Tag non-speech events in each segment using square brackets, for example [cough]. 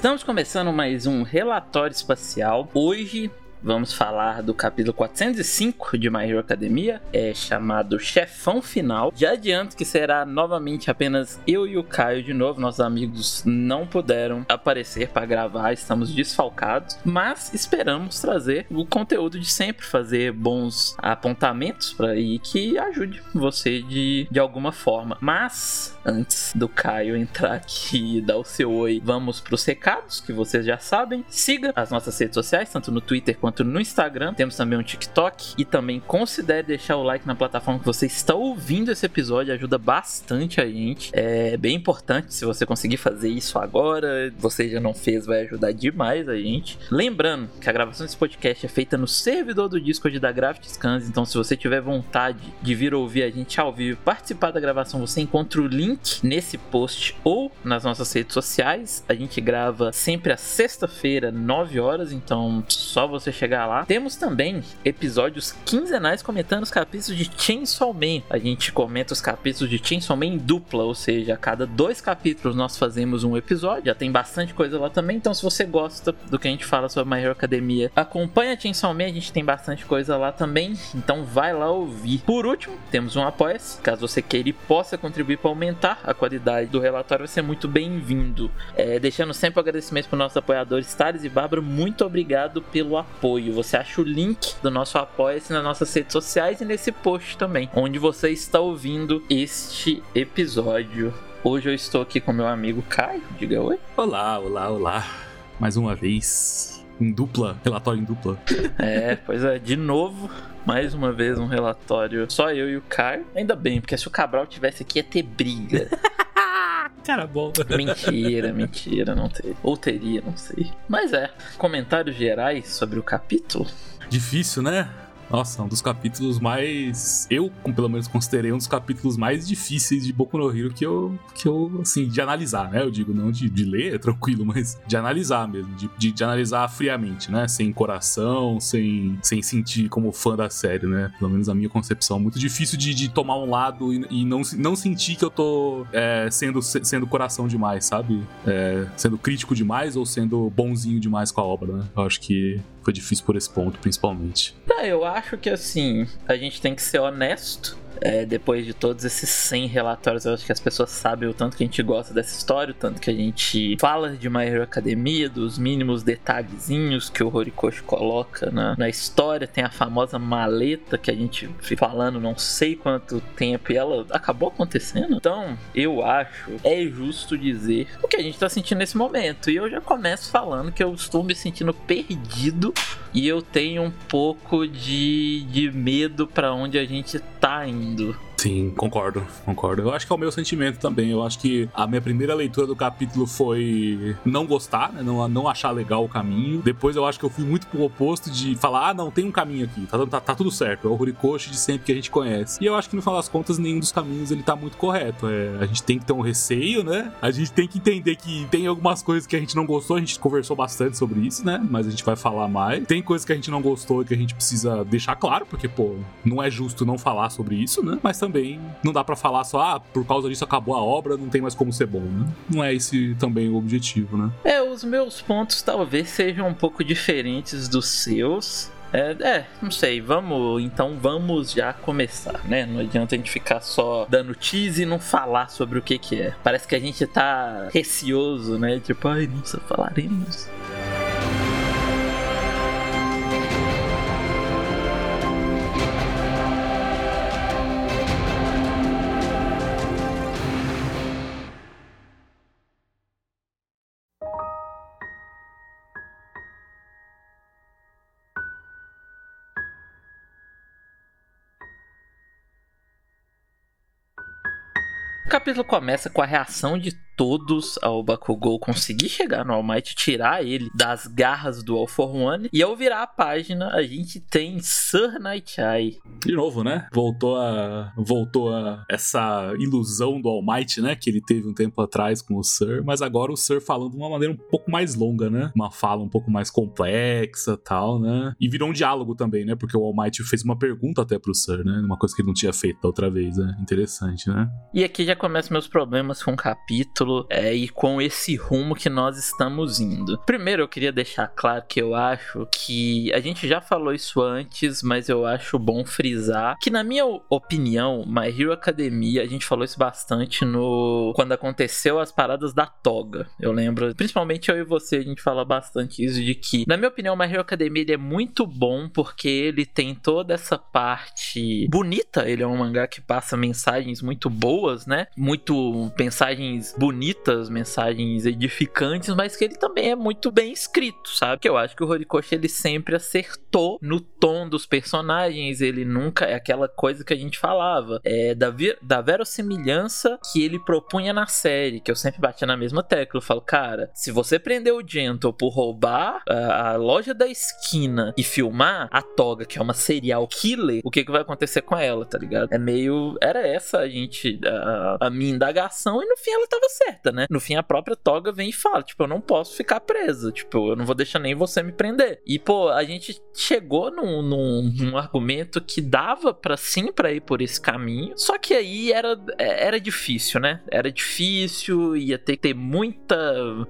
Estamos começando mais um relatório espacial. Hoje vamos falar do capítulo 405 de My Hero Academia, é chamado Chefão Final. Já adianto que será novamente apenas eu e o Caio de novo. Nossos amigos não puderam aparecer para gravar, estamos desfalcados, mas esperamos trazer o conteúdo de sempre, fazer bons apontamentos para aí que ajude você de, de alguma forma. Mas antes do Caio entrar aqui e dar o seu oi, vamos para os recados que vocês já sabem. Siga as nossas redes sociais, tanto no Twitter quanto quanto no Instagram. Temos também um TikTok. E também considere deixar o like na plataforma que você está ouvindo esse episódio. Ajuda bastante a gente. É bem importante se você conseguir fazer isso agora. Você já não fez, vai ajudar demais a gente. Lembrando que a gravação desse podcast é feita no servidor do Discord da Gravity Scans. Então, se você tiver vontade de vir ouvir a gente ao vivo, participar da gravação, você encontra o link nesse post ou nas nossas redes sociais. A gente grava sempre às sexta-feira, 9 horas. Então, só você chegar lá. Temos também episódios quinzenais comentando os capítulos de Chainsaw Man. A gente comenta os capítulos de Chainsaw Man em dupla, ou seja, a cada dois capítulos nós fazemos um episódio. Já tem bastante coisa lá também, então se você gosta do que a gente fala sobre My Hero Academia, acompanha Chainsaw Man, a gente tem bastante coisa lá também, então vai lá ouvir. Por último, temos um apoia-se, caso você queira e possa contribuir para aumentar a qualidade do relatório, vai ser muito bem-vindo. É, deixando sempre o agradecimento para os nossos apoiadores, Thales e Bárbara, muito obrigado pelo apoio apoio. Você acha o link do nosso apoia-se nas nossas redes sociais e nesse post também, onde você está ouvindo este episódio. Hoje eu estou aqui com meu amigo Caio. Diga oi. Olá, olá, olá. Mais uma vez. Em dupla, relatório em dupla. [laughs] É, pois é, de novo, mais uma vez um relatório só eu e o Caio. Ainda bem, porque se o Cabral tivesse aqui ia ter briga. [laughs] [laughs] Cara bom. Mentira, mentira, não teria. Ou teria, não sei. Mas é, comentários gerais sobre o capítulo? Difícil, né? Nossa, um dos capítulos mais. Eu, pelo menos, considerei um dos capítulos mais difíceis de Boku no Hero que eu, que eu assim, de analisar, né? Eu digo, não de, de ler, é tranquilo, [laughs] mas de analisar mesmo, de, de, de, analisar friamente, né? Sem coração, sem, sem sentir como fã da série, né? Pelo menos a minha concepção. Muito difícil de, de tomar um lado e, e não, não sentir que eu tô é, sendo, sendo coração demais, sabe? É, sendo crítico demais ou sendo bonzinho demais com a obra, né? Eu acho que foi difícil por esse ponto, principalmente. Tá, eu acho que assim, a gente tem que ser honesto é, depois de todos esses 100 relatórios, eu acho que as pessoas sabem o tanto que a gente gosta dessa história, o tanto que a gente fala de My Hero Academia, dos mínimos detalhezinhos que o Horikoshi coloca na, na história. Tem a famosa maleta que a gente fica falando não sei quanto tempo e ela acabou acontecendo. Então, eu acho é justo dizer o que a gente tá sentindo nesse momento. E eu já começo falando que eu estou me sentindo perdido e eu tenho um pouco de, de medo para onde a gente tá indo. Sim, concordo, concordo. Eu acho que é o meu sentimento também. Eu acho que a minha primeira leitura do capítulo foi não gostar, né? não, não achar legal o caminho. Depois eu acho que eu fui muito pro oposto de falar: ah, não, tem um caminho aqui, tá, tá, tá tudo certo. É o Horikoshi de sempre que a gente conhece. E eu acho que no final das contas, nenhum dos caminhos ele tá muito correto. É, a gente tem que ter um receio, né? A gente tem que entender que tem algumas coisas que a gente não gostou, a gente conversou bastante sobre isso, né? Mas a gente vai falar mais. Tem coisas que a gente não gostou e que a gente precisa deixar claro, porque, pô, não é justo não falar sobre isso, né? Mas também também não dá para falar só, ah, por causa disso acabou a obra, não tem mais como ser bom, né? Não é esse também o objetivo, né? É, os meus pontos talvez sejam um pouco diferentes dos seus. É, é, não sei, vamos, então vamos já começar, né? Não adianta a gente ficar só dando tease e não falar sobre o que que é. Parece que a gente tá receoso, né? Tipo, ai, nossa, falaremos. O capítulo começa com a reação de todos ao Bakugou conseguir chegar no All Might, tirar ele das garras do All For One. E ao virar a página, a gente tem Sir Night Eye. De novo, né? Voltou a voltou a essa ilusão do All Might, né, que ele teve um tempo atrás com o Sir, mas agora o Sir falando de uma maneira um pouco mais longa, né? Uma fala um pouco mais complexa, tal, né? E virou um diálogo também, né? Porque o All Might fez uma pergunta até pro Sir, né? Uma coisa que ele não tinha feito da outra vez, né? Interessante, né? E aqui já começam meus problemas com o capítulo é, e com esse rumo que nós estamos indo. Primeiro, eu queria deixar claro que eu acho que a gente já falou isso antes, mas eu acho bom frisar que, na minha opinião, My Hero Academia, a gente falou isso bastante no quando aconteceu as paradas da toga. Eu lembro, principalmente eu e você, a gente fala bastante isso de que, na minha opinião, My Hero Academia ele é muito bom porque ele tem toda essa parte bonita. Ele é um mangá que passa mensagens muito boas, né? Muito mensagens bonitas, mensagens edificantes, mas que ele também é muito bem escrito, sabe? Que eu acho que o Horikoshi ele sempre acertou no tom dos personagens, ele nunca é aquela coisa que a gente falava, é da, da verossimilhança que ele propunha na série, que eu sempre batia na mesma tecla. Eu falo, cara, se você prender o Gentle por roubar a, a loja da esquina e filmar a Toga, que é uma serial killer, o que, que vai acontecer com ela, tá ligado? É meio. Era essa a gente. A, a minha indagação, e no fim ela tava certa, né? No fim a própria Toga vem e fala: tipo, eu não posso ficar presa, tipo, eu não vou deixar nem você me prender. E, pô, a gente chegou num, num, num argumento que dava para sim para ir por esse caminho, só que aí era, é, era difícil, né? Era difícil, ia ter que ter muita.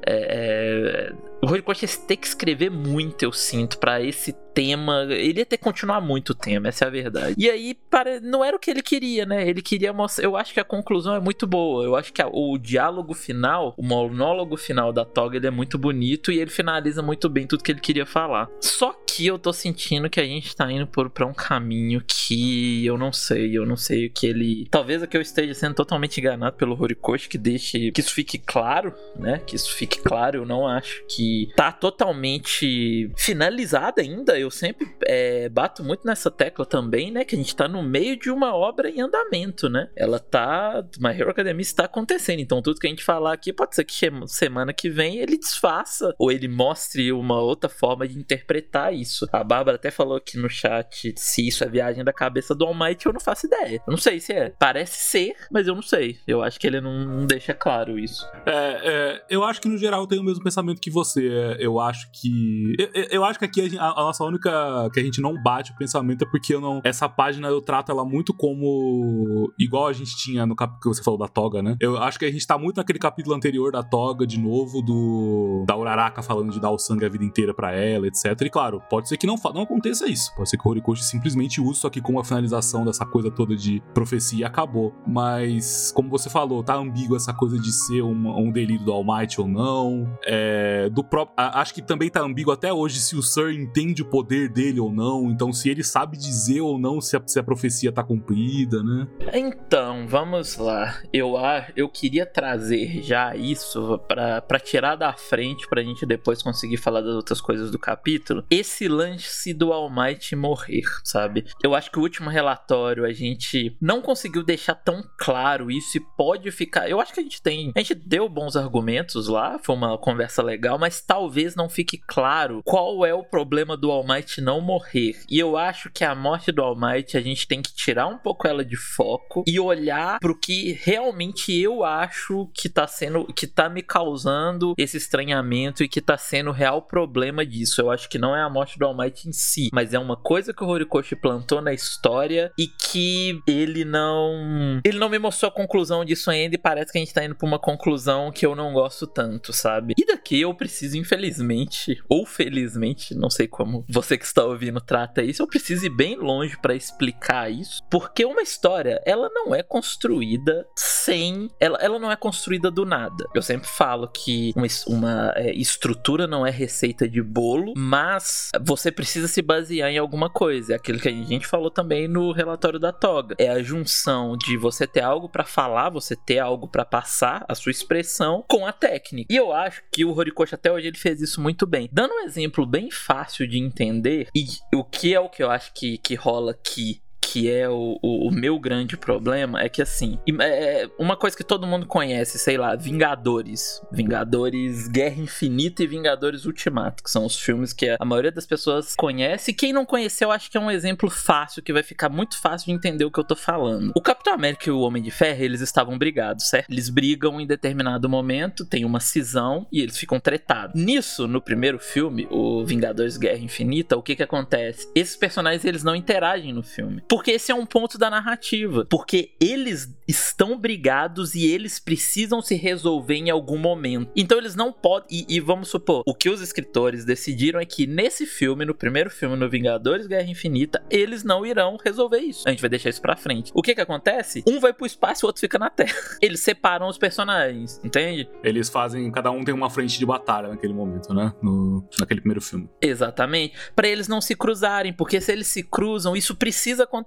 É, é, o Horikoshi ia ter que escrever muito, eu sinto, para esse tema. Ele ia ter que continuar muito o tema, essa é a verdade. E aí, para, não era o que ele queria, né? Ele queria mostrar. Eu acho que a conclusão é muito boa. Eu acho que a, o diálogo final, o monólogo final da Toga, ele é muito bonito e ele finaliza muito bem tudo que ele queria falar. Só que eu tô sentindo que a gente tá indo por, pra um caminho que eu não sei. Eu não sei o que ele. Talvez aqui eu esteja sendo totalmente enganado pelo Horikoshi, que deixe. Que isso fique claro, né? Que isso fique claro. Eu não acho que tá totalmente finalizado ainda eu sempre é, bato muito nessa tecla também, né? Que a gente tá no meio de uma obra em andamento, né? Ela tá. My Hero Academia está acontecendo. Então, tudo que a gente falar aqui pode ser que semana que vem ele desfaça ou ele mostre uma outra forma de interpretar isso. A Bárbara até falou aqui no chat se isso é viagem da cabeça do All Might, eu não faço ideia. Eu não sei se é. Parece ser, mas eu não sei. Eu acho que ele não, não deixa claro isso. É, é, eu acho que no geral eu tenho o mesmo pensamento que você. É, eu acho que. Eu, eu acho que aqui a, a nossa única que a gente não bate o pensamento é porque eu não. Essa página eu trato ela muito como. igual a gente tinha no capítulo que você falou da toga, né? Eu acho que a gente tá muito naquele capítulo anterior da toga, de novo, do. da Uraraka falando de dar o sangue a vida inteira para ela, etc. E claro, pode ser que não, não aconteça isso. Pode ser que o Horikoshi simplesmente use isso aqui como a finalização dessa coisa toda de profecia acabou. Mas, como você falou, tá ambíguo essa coisa de ser um, um delírio do All Might ou não. É, do próprio. Acho que também tá ambíguo até hoje se o Sir entende o poder poder dele ou não, então se ele sabe dizer ou não se a, se a profecia tá cumprida, né? Então, vamos lá. Eu, eu queria trazer já isso para tirar da frente pra gente depois conseguir falar das outras coisas do capítulo. Esse lance do All Might morrer, sabe? Eu acho que o último relatório a gente não conseguiu deixar tão claro isso e pode ficar. Eu acho que a gente tem. A gente deu bons argumentos lá, foi uma conversa legal, mas talvez não fique claro qual é o problema do All Might não morrer. E eu acho que a morte do All Might a gente tem que tirar um pouco ela de foco e olhar pro que realmente eu acho que tá sendo, que tá me causando esse estranhamento e que tá sendo o real problema disso. Eu acho que não é a morte do All Might em si, mas é uma coisa que o Horikoshi plantou na história e que ele não. Ele não me mostrou a conclusão disso ainda e parece que a gente tá indo pra uma conclusão que eu não gosto tanto, sabe? E daqui eu preciso, infelizmente, ou felizmente, não sei como você que está ouvindo trata isso, eu preciso ir bem longe para explicar isso, porque uma história, ela não é construída sem. Ela, ela não é construída do nada. Eu sempre falo que uma, uma é, estrutura não é receita de bolo, mas você precisa se basear em alguma coisa. É aquilo que a gente falou também no relatório da toga. É a junção de você ter algo para falar, você ter algo para passar, a sua expressão, com a técnica. E eu acho que o Horikoshi até hoje ele fez isso muito bem. Dando um exemplo bem fácil de entender. E o que é o que eu acho que, que rola aqui que é o, o, o, meu grande problema é que assim, é, é uma coisa que todo mundo conhece, sei lá, Vingadores, Vingadores Guerra Infinita e Vingadores Ultimato, que são os filmes que a maioria das pessoas conhece. Quem não conheceu, acho que é um exemplo fácil que vai ficar muito fácil de entender o que eu tô falando. O Capitão América e o Homem de Ferro, eles estavam brigados, certo? Eles brigam em determinado momento, tem uma cisão e eles ficam tretados. Nisso, no primeiro filme, o Vingadores Guerra Infinita, o que que acontece? Esses personagens eles não interagem no filme. Por Porque esse é um ponto da narrativa. Porque eles estão brigados e eles precisam se resolver em algum momento. Então eles não podem. E, e, vamos supor, o que os escritores decidiram é que nesse filme, no primeiro filme, no Vingadores Guerra Infinita, eles não irão resolver isso. A gente vai deixar isso pra frente. O que que acontece? Um vai pro espaço e o outro fica na Terra. [laughs] Eles separam os personagens, entende? Eles fazem. Cada um tem uma frente de batalha naquele momento, né? No, naquele primeiro filme. Exatamente. para eles não se cruzarem, porque se eles se cruzam, isso precisa acontecer,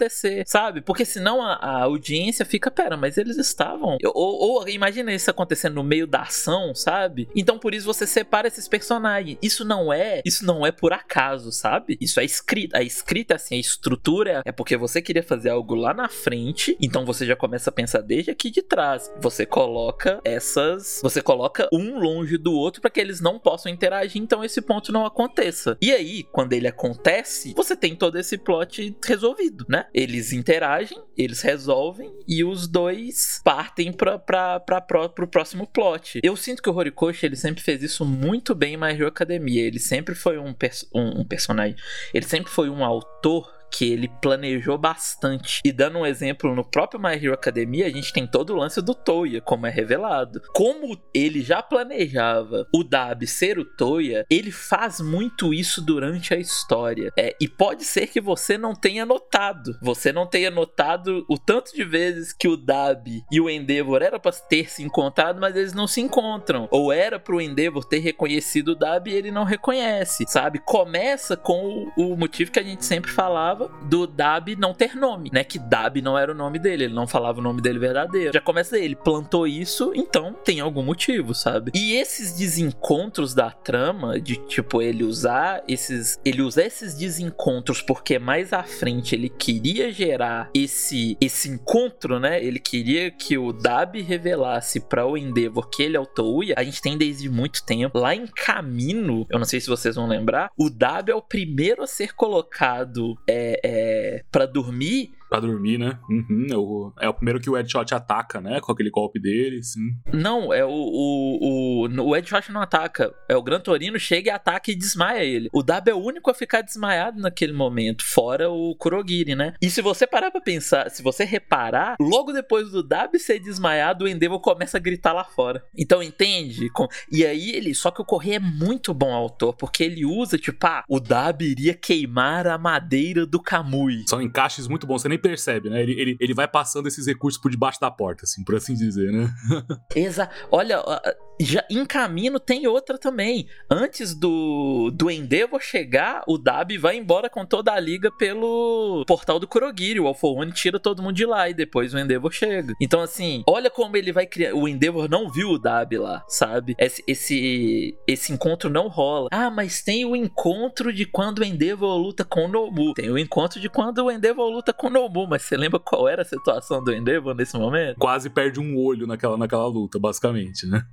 sabe? Porque senão a, a audiência fica, pera, mas eles estavam. Ou, ou imagina isso acontecendo no meio da ação, sabe? Então por isso você separa esses personagens. Isso não é, isso não é por acaso, sabe? Isso é escrita. A escrita assim, a estrutura é porque você queria fazer algo lá na frente, então você já começa a pensar desde aqui de trás. Você coloca essas, você coloca um longe do outro para que eles não possam interagir, então esse ponto não aconteça. E aí, quando ele acontece, você tem todo esse plot resolvido, né? Eles interagem, eles resolvem e os dois partem para pro próximo plot. Eu sinto que o Horikoshi ele sempre fez isso muito bem em My Hero Academia. Ele sempre foi um, pers um, um personagem, ele sempre foi um autor que ele planejou bastante. E dando um exemplo, no próprio My Hero Academia, a gente tem todo o lance do Toya, como é revelado. Como ele já planejava o Dab ser o Toya, ele faz muito isso durante a história. É, e pode ser que você não tenha notado. Você não tenha notado o tanto de vezes que o Dab e o Endeavor era para ter se encontrado, mas eles não se encontram. Ou era pro Endeavor ter reconhecido o Dab e ele não reconhece, sabe? Começa com o, o motivo que a gente sempre falava do Dab não ter nome, né? Que Dab não era o nome dele, ele não falava o nome dele verdadeiro. Já começa ele plantou isso, então tem algum motivo, sabe? E esses desencontros da trama, de tipo ele usar esses, ele usar esses desencontros porque mais à frente ele queria gerar esse esse encontro, né? Ele queria que o Dab revelasse para o Endeavor que ele é o Touya. A gente tem desde muito tempo. Lá em Camino, eu não sei se vocês vão lembrar, o Dab é o primeiro a ser colocado é, é, para dormir Pra dormir, né? Uhum, é, o, é o primeiro que o Headshot ataca, né? Com aquele golpe dele, sim. Não, é o, o, o, o Headshot não ataca. É o Gran Torino chega e ataca e desmaia ele. O Dab é o único a ficar desmaiado naquele momento, fora o Kurogiri, né? E se você parar pra pensar, se você reparar, logo depois do Dab ser desmaiado, o Endeavor começa a gritar lá fora. Então, entende? E aí ele. Só que o Correia é muito bom autor, porque ele usa, tipo, ah, o Dab iria queimar a madeira do Kamui. São encaixes muito bons. Você nem percebe, né? Ele, ele, ele vai passando esses recursos por debaixo da porta, assim, por assim dizer, né? Exato. Olha, já em caminho tem outra também. Antes do, do Endeavor chegar, o Dab vai embora com toda a liga pelo portal do Kurogiri. O Alpha One tira todo mundo de lá e depois o Endeavor chega. Então, assim, olha como ele vai criar. O Endeavor não viu o Dab lá, sabe? Esse, esse, esse encontro não rola. Ah, mas tem o encontro de quando o Endeavor luta com o Nobu. Tem o encontro de quando o Endeavor luta com o Nobu, mas você lembra qual era a situação do Endeavor nesse momento? Quase perde um olho naquela, naquela luta, basicamente, né?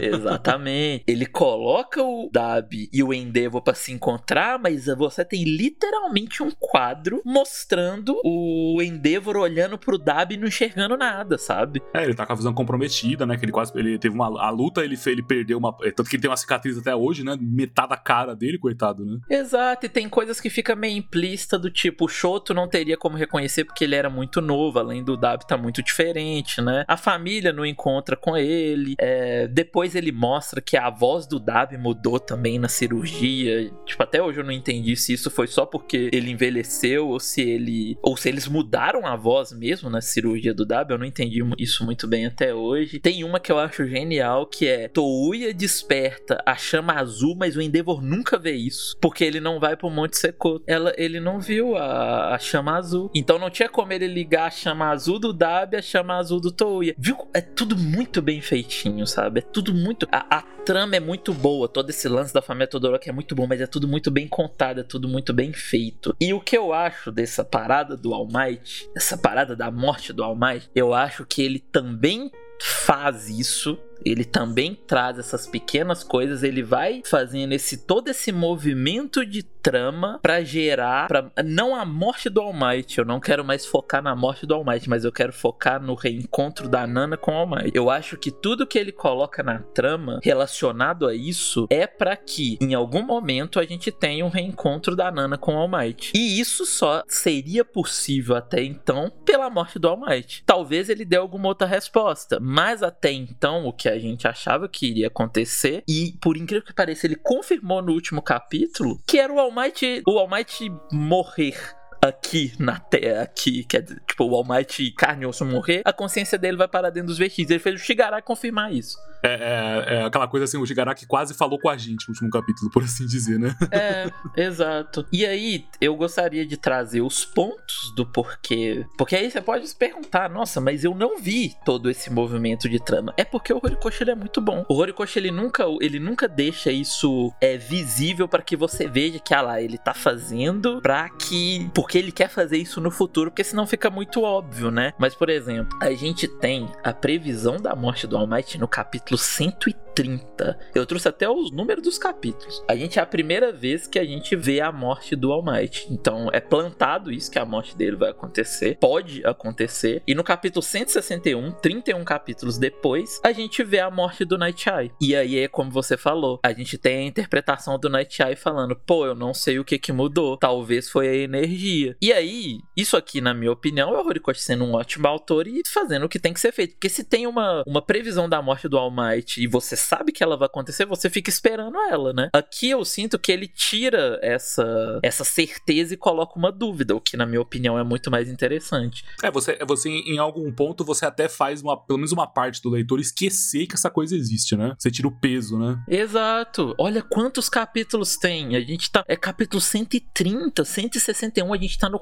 Exatamente. Ele coloca o Dab e o Endeavor para se encontrar, mas você tem literalmente um quadro mostrando o Endeavor olhando pro Dab e não enxergando nada, sabe? É, ele tá com a visão comprometida, né? Que ele quase ele teve uma a luta, ele ele perdeu uma, é, tanto que ele tem uma cicatriz até hoje, né? Metade da cara dele, coitado, né? Exato, e tem coisas que fica meio implícita do tipo, o Shoto não teria como reconhecer porque ele era muito novo, além do Dab tá muito diferente, né? A família não encontra com ele, é, depois ele mostra que a voz do Dab mudou também na cirurgia. Tipo, até hoje eu não entendi se isso foi só porque ele envelheceu ou se ele. ou se eles mudaram a voz mesmo na cirurgia do Dab. Eu não entendi isso muito bem até hoje. Tem uma que eu acho genial que é Touya desperta a chama azul, mas o Endeavor nunca vê isso. Porque ele não vai pro Monte Secoto. Ela, ele não viu a, a chama azul. Então não tinha como ele ligar a chama azul do Dab e a chama azul do Touya. Viu? É tudo muito bem feitinho, sabe? É tudo muito. A, a, trama é muito boa, todo esse lance da família Todoroki é muito bom, mas é tudo muito bem contado, é tudo muito bem feito. E o que eu acho dessa parada do All Might, essa parada da morte do All Might, eu acho que ele também faz isso ele também traz essas pequenas coisas, ele vai fazendo esse todo esse movimento de trama para gerar pra, não a morte do All Might, eu não quero mais focar na morte do All Might, mas eu quero focar no reencontro da Nana com o All Might. Eu acho que tudo que ele coloca na trama relacionado a isso é para que em algum momento a gente tenha um reencontro da Nana com o All Might. E isso só seria possível até então pela morte do All Might. Talvez ele dê alguma outra resposta, mas até então o que a gente achava que iria acontecer e por incrível que pareça ele confirmou no último capítulo que era o All Might, o All Might morrer aqui na Terra, aqui, quer dizer, tipo, o All Might carne e osso morrer, a consciência dele vai parar dentro dos vestígios. Ele fez o Shigaraki confirmar isso. É, é, é, aquela coisa assim, o Shigaraki quase falou com a gente no último capítulo, por assim dizer, né? É, [laughs] exato. E aí, eu gostaria de trazer os pontos do porquê. Porque aí você pode se perguntar, nossa, mas eu não vi todo esse movimento de trama. É porque o Horikoshi ele é muito bom. O Horikoshi ele nunca, ele nunca deixa isso é visível para que você veja que, ah lá, ele tá fazendo pra que. Porque que ele quer fazer isso no futuro, porque senão fica muito óbvio, né? Mas, por exemplo, a gente tem a previsão da morte do Almighty no capítulo 103 30. Eu trouxe até os números dos capítulos. A gente é a primeira vez que a gente vê a morte do All Might. Então é plantado isso que a morte dele vai acontecer, pode acontecer. E no capítulo 161, 31 capítulos depois, a gente vê a morte do Night Eye. E aí é como você falou, a gente tem a interpretação do Night Eye falando: "Pô, eu não sei o que que mudou, talvez foi a energia". E aí, isso aqui na minha opinião é o Horikoshi sendo um ótimo autor e fazendo o que tem que ser feito. Porque se tem uma, uma previsão da morte do All Might e você sabe que ela vai acontecer, você fica esperando ela, né? Aqui eu sinto que ele tira essa, essa certeza e coloca uma dúvida, o que na minha opinião é muito mais interessante. É, você, você em algum ponto você até faz uma, pelo menos uma parte do leitor esquecer que essa coisa existe, né? Você tira o peso, né? Exato. Olha quantos capítulos tem. A gente tá é capítulo 130, 161, a gente tá no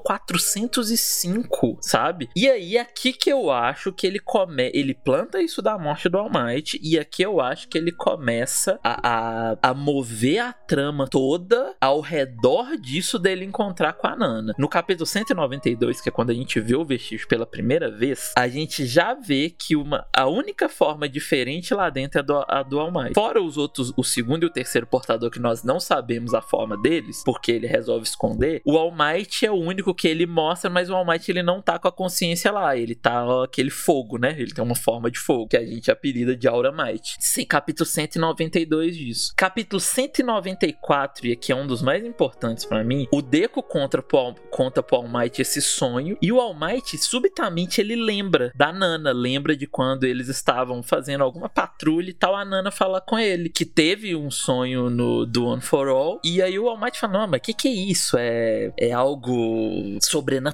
405, sabe? E aí aqui que eu acho que ele come, ele planta isso da morte do All Might e aqui eu acho que ele começa a, a, a mover a trama toda ao redor disso dele encontrar com a Nana. No capítulo 192, que é quando a gente vê o vestígio pela primeira vez, a gente já vê que uma, a única forma diferente lá dentro é do, a do All Might. Fora os outros, o segundo e o terceiro portador que nós não sabemos a forma deles, porque ele resolve esconder, o All Might é o único que ele mostra, mas o All Might ele não tá com a consciência lá, ele tá ó, aquele fogo, né? Ele tem uma forma de fogo, que a gente apelida de Aura Might. Sim, capítulo 192 disso. Capítulo 194, e aqui é um dos mais importantes para mim, o Deco contra pro, conta pro All Might esse sonho, e o All Might, subitamente, ele lembra da Nana, lembra de quando eles estavam fazendo alguma patrulha e tal, a Nana fala com ele, que teve um sonho no do One for All, e aí o All Might fala, não, mas o que que é isso? É, é algo sobrenatural?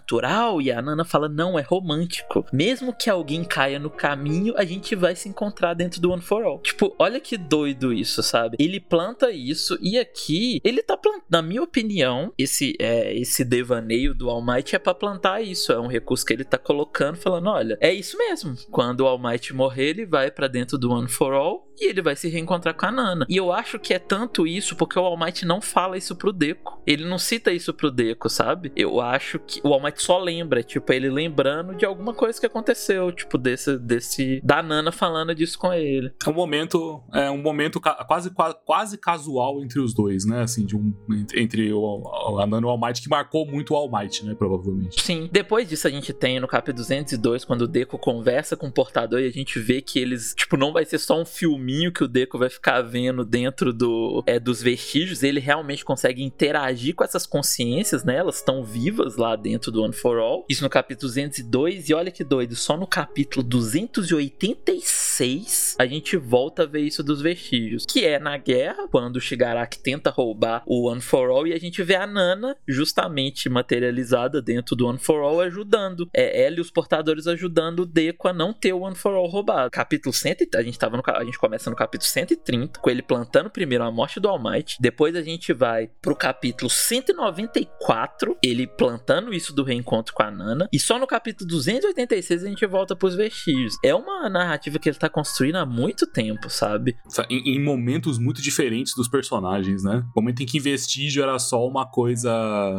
E a Nana fala, não, é romântico. Mesmo que alguém caia no caminho, a gente vai se encontrar dentro do One for All. Tipo, olha que doido isso, sabe? Ele planta isso e aqui ele tá plantando, na minha opinião, esse é, esse devaneio do All Might é para plantar isso, é um recurso que ele tá colocando falando, olha, é isso mesmo. Quando o All Might morrer, ele vai para dentro do One for All e ele vai se reencontrar com a Nana. E eu acho que é tanto isso porque o All Might não fala isso pro Deco. Ele não cita isso pro Deco, sabe? Eu acho que o All Might só lembra, tipo, ele lembrando de alguma coisa que aconteceu, tipo, desse, desse da Nana falando disso com ele. É um momento, é um momento quase, quase, casual entre os dois, né? Assim, de um, entre o, a Nana e o All Might, que marcou muito o All Might, né? Provavelmente. Sim. Depois disso, a gente tem no capítulo 202, quando o Deco conversa com o portador e a gente vê que eles, tipo, não vai ser só um filme que o Deco vai ficar vendo dentro do, é, dos vestígios, ele realmente consegue interagir com essas consciências, né? Elas estão vivas lá dentro do One for All. Isso no capítulo 202, e olha que doido, só no capítulo 286 a gente volta a ver isso dos vestígios, que é na guerra, quando o Shigaraki tenta roubar o One for All e a gente vê a Nana justamente materializada dentro do One for All ajudando. É ela e os portadores ajudando o Deco a não ter o One for All roubado. Capítulo 100, a gente tava no a gente começa no capítulo 130, com ele plantando primeiro a morte do All Might. Depois a gente vai pro capítulo 194, ele plantando isso do reencontro com a Nana. E só no capítulo 286 a gente volta pros vestígios. É uma narrativa que ele tá construindo há muito tempo, sabe? Em, em momentos muito diferentes dos personagens, né? Momento em que Vestígio era só uma coisa.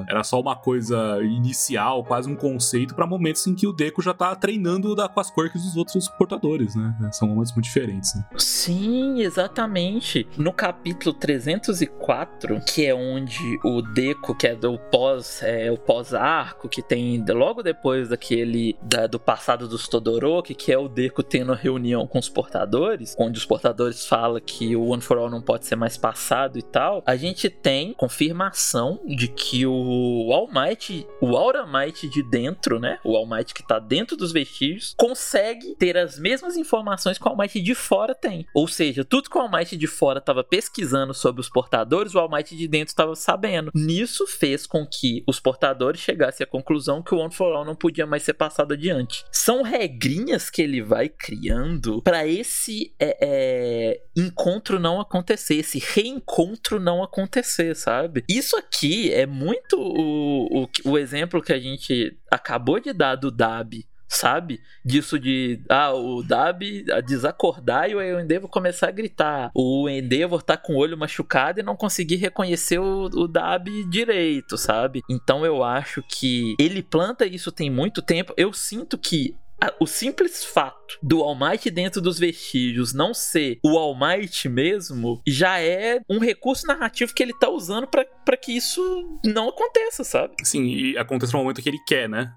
Era só uma coisa inicial, quase um conceito, para momentos em que o Deco já tá treinando da, com as quirks dos outros portadores, né? São momentos muito diferentes. Né? Exatamente. No capítulo 304, que é onde o Deco, que é do pós, é, o pós-arco, que tem logo depois daquele da, do passado dos Todoroki, que é o Deco tendo reunião com os portadores, onde os portadores falam que o One for All não pode ser mais passado e tal, a gente tem confirmação de que o All Might, o Aura Might de dentro, né? O All Might que tá dentro dos vestígios, consegue ter as mesmas informações que o All Might de fora tem. Ou seja, tudo que o All Might de fora estava pesquisando sobre os portadores, o All Might de dentro estava sabendo. Nisso fez com que os portadores chegassem à conclusão que o One for All não podia mais ser passado adiante. São regrinhas que ele vai criando para esse é, é, encontro não acontecer, esse reencontro não acontecer, sabe? Isso aqui é muito o, o, o exemplo que a gente acabou de dar do Dab sabe? Disso de, ah, o Dab desacordar e o Endeavor começar a gritar. O Endeavor tá com o olho machucado e não conseguir reconhecer o, o Dab direito, sabe? Então eu acho que ele planta isso tem muito tempo. Eu sinto que o simples fato do All Might dentro dos vestígios não ser o All Might mesmo já é um recurso narrativo que ele tá usando para que isso não aconteça, sabe? Sim, e aconteça no momento que ele quer, né?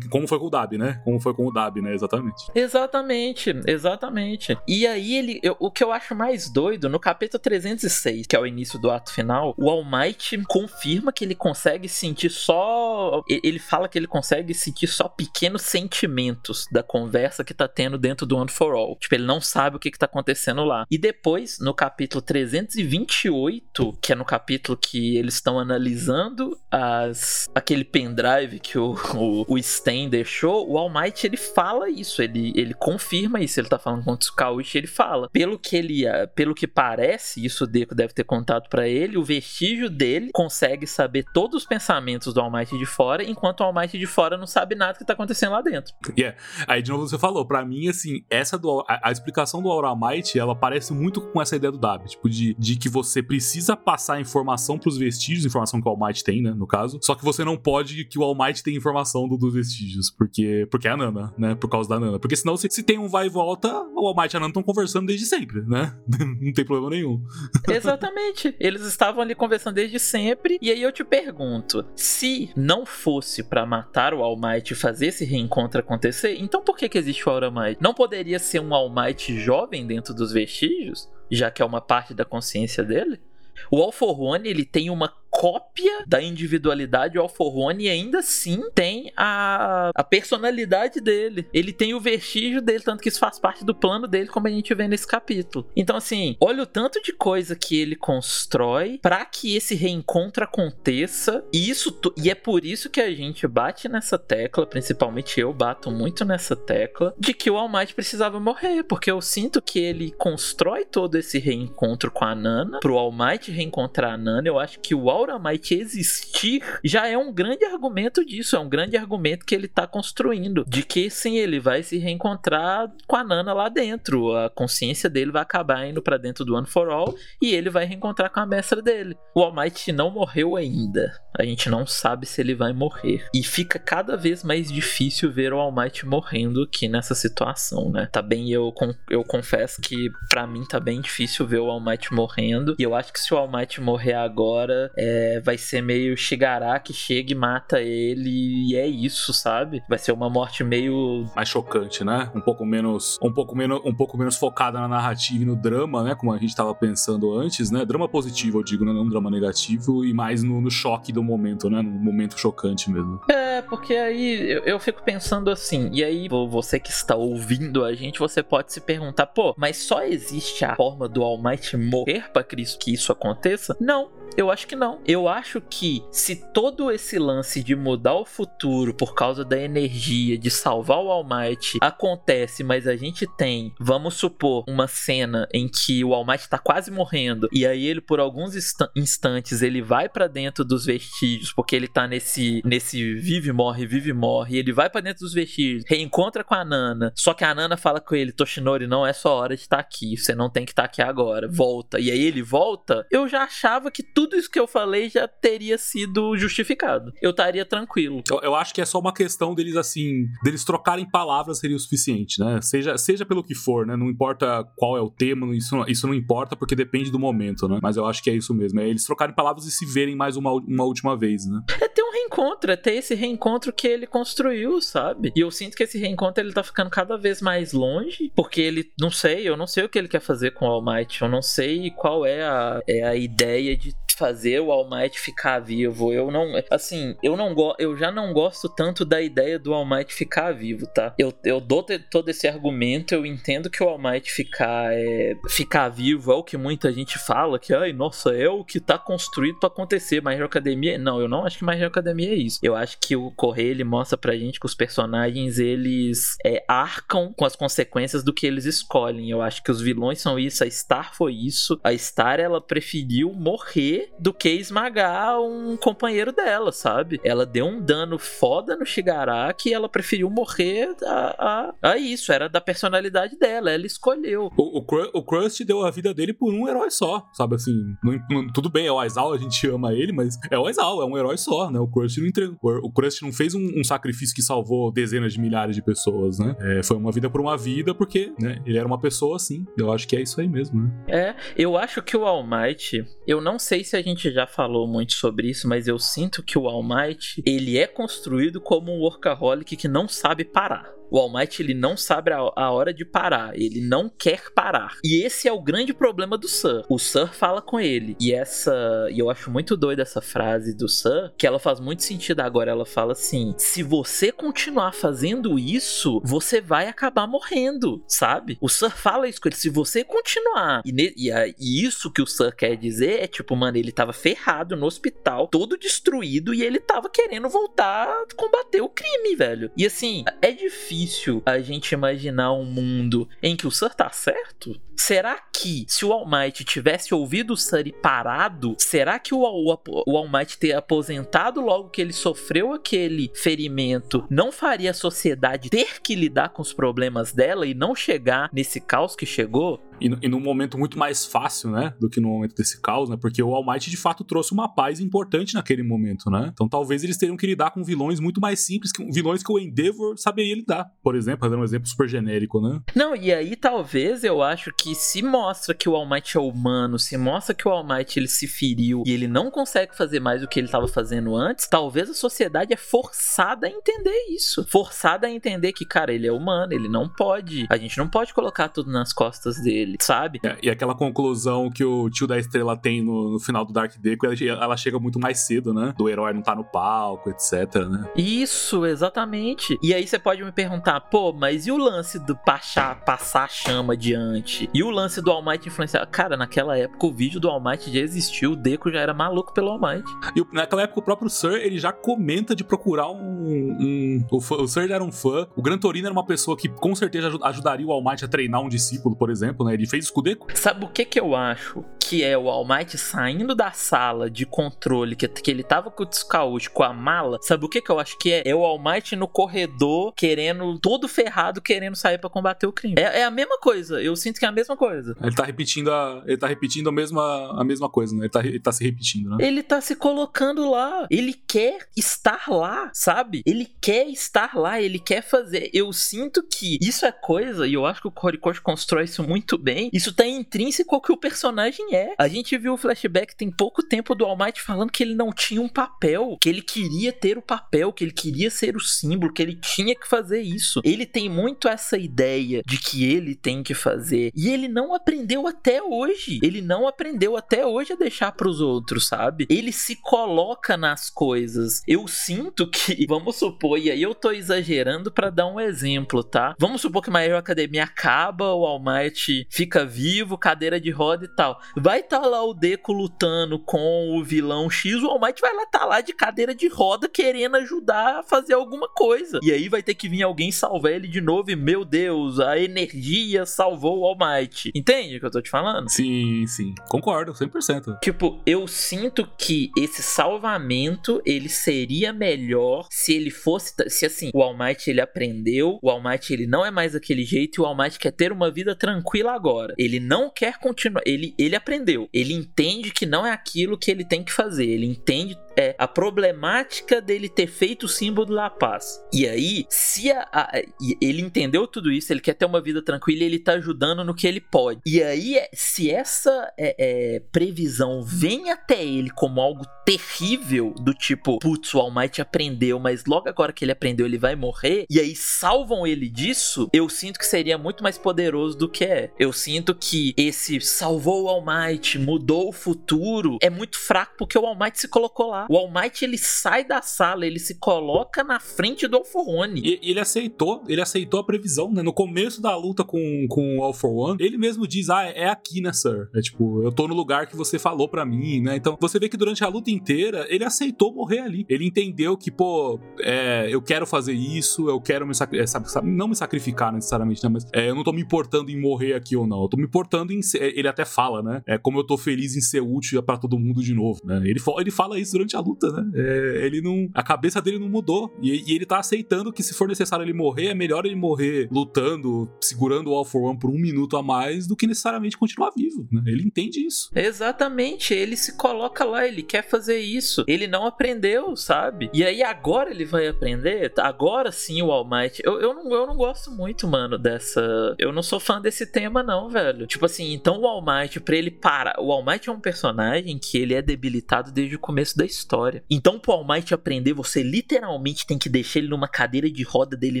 Como foi com o Dab, né? Como foi com o Dab, né? Exatamente. Exatamente, exatamente. E aí ele, eu, o que eu acho mais doido, no capítulo 306, que é o início do ato final, o All Might confirma que ele consegue sentir só. Ele fala que ele consegue sentir só pequenos sentimentos da conversa que tá tendo dentro do One for All. Tipo, ele não sabe o que, que tá acontecendo lá. E depois, no capítulo 328, que é no capítulo que eles estão analisando as, aquele pendrive que o, o, o Stan deixou, o All Might ele fala isso, ele, ele confirma isso. Ele tá falando com o Tsukauichi, ele fala. Pelo que ele, pelo que parece, isso o Deco deve ter contado para ele, o vestígio dele consegue saber todos os pensamentos do All Might de fora, enquanto o All Might de fora não sabe nada que tá acontecendo lá dentro. Yeah. Aí, de novo, você falou, para mim, assim, essa do, a, a, explicação do Aura Might, ela parece muito com essa ideia do Dab, tipo, de, de que você precisa passar informação pros vestígios, informação que o All Might tem, né, no caso, só que você não pode que o All Might tenha informação do, dos vestígios, porque, porque é a Nana, né, por causa da Nana. Porque senão, se, se tem um vai e volta, o All Might e a Nana estão conversando desde sempre, né? [laughs] não tem problema nenhum. [laughs] Exatamente. Eles estavam ali conversando desde sempre, e aí eu te pergunto, se não fosse para matar o All Might e fazer esse reencontro acontecer, então por que, que existe o Aura Might? Não poderia ser um All Might jovem dentro dos vestígios? Já que é uma parte da consciência dele? O All For One, ele tem uma cópia da individualidade Alforrone e ainda assim tem a, a personalidade dele. Ele tem o vestígio dele, tanto que isso faz parte do plano dele, como a gente vê nesse capítulo. Então, assim, olha o tanto de coisa que ele constrói para que esse reencontro aconteça. E isso e é por isso que a gente bate nessa tecla, principalmente eu bato muito nessa tecla, de que o All Might precisava morrer, porque eu sinto que ele constrói todo esse reencontro com a Nana, pro All Might reencontrar a Nana. Eu acho que o All Aura Might existir já é um grande argumento disso, é um grande argumento que ele tá construindo, de que sim, ele vai se reencontrar com a Nana lá dentro, a consciência dele vai acabar indo para dentro do One for All e ele vai reencontrar com a mestra dele. O All Might não morreu ainda, a gente não sabe se ele vai morrer e fica cada vez mais difícil ver o All Might morrendo aqui nessa situação, né? Tá bem, eu, eu confesso que para mim tá bem difícil ver o All Might morrendo e eu acho que se o All Might morrer agora é é, vai ser meio Shigará que chega e mata ele e é isso, sabe? Vai ser uma morte meio mais chocante, né? Um pouco menos, um pouco menos, um pouco menos focada na narrativa e no drama, né? Como a gente tava pensando antes, né? Drama positivo, eu digo, né? não drama negativo e mais no, no choque do momento, né? No momento chocante mesmo. É, porque aí eu, eu fico pensando assim, e aí você que está ouvindo a gente, você pode se perguntar, pô, mas só existe a forma do All Might morrer para que isso aconteça? Não, Eu acho que não. Eu acho que se todo esse lance de mudar o futuro por causa da energia, de salvar o All Might, acontece, mas a gente tem, vamos supor, uma cena em que o All Might tá quase morrendo, e aí ele, por alguns instantes, ele vai para dentro dos vestígios, porque ele tá nesse, nesse vive, morre, vive, morre, ele vai para dentro dos vestígios, reencontra com a Nana, só que a Nana fala com ele, Toshinori, não é só hora de estar tá aqui, você não tem que estar tá aqui agora, volta. E aí ele volta, eu já achava que tudo isso que eu falei já teria sido justificado. Eu estaria tranquilo. Eu, eu, acho que é só uma questão deles, assim, deles trocarem palavras seria o suficiente, né? Seja, seja pelo que for, né? Não importa qual é o tema, isso, isso não importa porque depende do momento, né? Mas eu acho que é isso mesmo. É eles trocarem palavras e se verem mais uma, uma última vez, né? É ter um reencontro, é ter esse reencontro que ele construiu, sabe? E eu sinto que esse reencontro ele tá ficando cada vez mais longe, porque ele, não sei, eu não sei o que ele quer fazer com o All Might, eu não sei qual é a, é a ideia de fazer o All Might ficar vivo. Eu não, assim, eu não eu já não gosto tanto da ideia do All Might ficar vivo, tá? Eu, eu dou todo esse argumento, eu entendo que o All Might ficar é, ficar vivo é o que muita gente fala, que ai, nossa, é o que tá construído para acontecer, mas Academia, não, eu não acho que mais Academia é isso. Eu acho que o Correio ele mostra pra gente que os personagens eles é, arcam com as consequências do que eles escolhem. Eu acho que os vilões são isso, a Star foi isso. A Star ela preferiu morrer do que esmagar um companheiro dela, sabe? Ela deu um dano foda no Shigaraki e ela preferiu morrer a, a, a isso, era da personalidade dela, ela escolheu. O, o, o Crust deu a vida dele por um herói só, sabe assim? Não, não, tudo bem, é o Aizawa, a gente ama ele, mas é o Aizawa, é um herói só, né? O Crust não entregou. O Crust não fez um, um sacrifício que salvou dezenas de milhares de pessoas, né? É, foi uma vida por uma vida, porque, né? Ele era uma pessoa assim. Eu acho que é isso aí mesmo, né? É, eu acho que o All Might, eu não sei se a gente já falou muito sobre isso, mas eu sinto que o All Might, ele é construído como um workaholic que não sabe parar. O All Might, ele não sabe a, a, hora de parar, ele não quer parar. E esse é o grande problema do Sir. O Sir fala com ele. E essa, e eu acho muito doida essa frase do Sir, que ela faz muito sentido agora. Ela fala assim: "Se você continuar fazendo isso, você vai acabar morrendo", sabe? O Sir fala isso com ele, se você continuar. E, ne, e, a, e isso que o Sir quer dizer é tipo, mano, ele tava ferrado no hospital, todo destruído e ele tava querendo voltar a combater o crime, velho. E assim, é difícil difícil a gente imaginar um mundo em que o Sir tá certo? Será que se o All Might tivesse ouvido o Sir e parado, será que o, o, o All Might ter aposentado logo que ele sofreu aquele ferimento não faria a sociedade ter que lidar com os problemas dela e não chegar nesse caos que chegou? E, e num momento muito mais fácil, né, do que no momento desse caos, né, porque o All Might de fato trouxe uma paz importante naquele momento, né, então talvez eles teriam que lidar com vilões muito mais simples, que, vilões que o Endeavor saberia lidar, por exemplo, dando um exemplo super genérico, né. Não, e aí talvez eu acho que se mostra que o All Might é humano, se mostra que o All Might ele se feriu e ele não consegue fazer mais do que ele estava fazendo antes, talvez a sociedade é forçada a entender isso, forçada a entender que, cara, ele é humano, ele não pode, a gente não pode colocar tudo nas costas dele, dele, sabe? É, e aquela conclusão que o tio da estrela tem no, no final do Dark Deco, ela, ela, chega muito mais cedo, né? Do herói não tá no palco, etc, né? Isso, exatamente. E aí você pode me perguntar, pô, mas e o lance do passar, passar a chama adiante? E o lance do All Might influenciar? Cara, naquela época o vídeo do All Might já existiu, o Deco já era maluco pelo All Might. E naquela época o próprio Sir, ele já comenta de procurar um... um o, o Sir já era um fã, o Gran Torino era uma pessoa que com certeza ajudaria o All Might a treinar um discípulo, por exemplo, né? Ele fez o. Sabe o que que eu acho? Que é o All Might saindo da sala de controle, que, que ele tava com o Tsukaoshi com a mala. Sabe o que que eu acho que é? É o All Might no corredor, querendo, todo ferrado, querendo sair para combater o crime. É, é, a mesma coisa, eu sinto que é a mesma coisa. Ele tá repetindo a, ele tá repetindo a mesma, a mesma coisa, né? Ele tá, ele tá se repetindo, né? Ele tá se colocando lá. Ele quer estar lá, sabe? Ele quer estar lá, ele quer fazer. Eu sinto que isso é coisa, e eu acho que o Horikoshi constrói isso muito bem bem, isso tá intrínseco ao que o personagem é. A gente viu o flashback tem pouco tempo do All Might falando que ele não tinha um papel, que ele queria ter o papel, que ele queria ser o símbolo, que ele tinha que fazer isso. Ele tem muito essa ideia de que ele tem que fazer e ele não aprendeu até hoje. Ele não aprendeu até hoje a deixar para os outros, sabe? Ele se coloca nas coisas. Eu sinto que, [laughs] vamos supor, e aí eu tô exagerando para dar um exemplo, tá? Vamos supor que My Hero Academia acaba, o All Might fica vivo, cadeira de roda e tal. vai estar tá lá o Deco lutando com o vilão X, o All Might vai lá tá lá de cadeira de roda querendo ajudar a fazer alguma coisa. E aí vai ter que vir alguém salvar ele de novo e, meu Deus, a energia salvou o All Might. Entende o que eu tô te falando? Sim, sim. Concordo, 100%. Tipo, eu sinto que esse salvamento, ele seria melhor se ele fosse, se assim, o All Might ele aprendeu, o All Might ele não é mais daquele jeito e o All Might quer ter uma vida tranquila agora. Ele não quer continuar, ele, ele aprendeu, ele entende que não é aquilo que ele tem que fazer, ele entende é a problemática dele ter feito o símbolo da paz. E aí, se a, a, ele entendeu tudo isso, ele quer ter uma vida tranquila ele tá ajudando no que ele pode. E aí, é, se essa é, é, previsão vem até ele como algo terrível, do tipo, putz, o All Might aprendeu, mas logo agora que ele aprendeu, ele vai morrer, e aí salvam ele disso, eu sinto que seria muito mais poderoso do que é. Eu sinto que esse salvou o All Might, mudou o futuro, é muito fraco porque o All Might se colocou lá. O All Might ele sai da sala, ele se coloca na frente do Alforone. E ele aceitou, ele aceitou a previsão, né? No começo da luta com, com o All For One, ele mesmo diz: Ah, é aqui, né, sir? É tipo, eu tô no lugar que você falou para mim, né? Então você vê que durante a luta inteira ele aceitou morrer ali. Ele entendeu que, pô, é, eu quero fazer isso, eu quero me sacrificar, é, não me sacrificar necessariamente, né? Mas é, eu não tô me importando em morrer aqui ou não. Eu tô me importando em ser, ele até fala, né? É como eu tô feliz em ser útil para todo mundo de novo, né? Ele, ele fala isso durante a a luta, né? É, ele não. A cabeça dele não mudou. E, e, ele tá aceitando que se for necessário ele morrer, é melhor ele morrer lutando, segurando o All for One por um minuto a mais do que necessariamente continuar vivo. Né? Ele entende isso. Exatamente. Ele se coloca lá, ele quer fazer isso. Ele não aprendeu, sabe? E aí agora ele vai aprender. Agora sim o All Might. Eu, eu, não, eu não gosto muito, mano, dessa. Eu não sou fã desse tema, não, velho. Tipo assim, então o All Might, pra ele parar. O All Might é um personagem que ele é debilitado desde o começo da história história. Então, pro All Might aprender, você literalmente tem que deixar ele numa cadeira de roda dele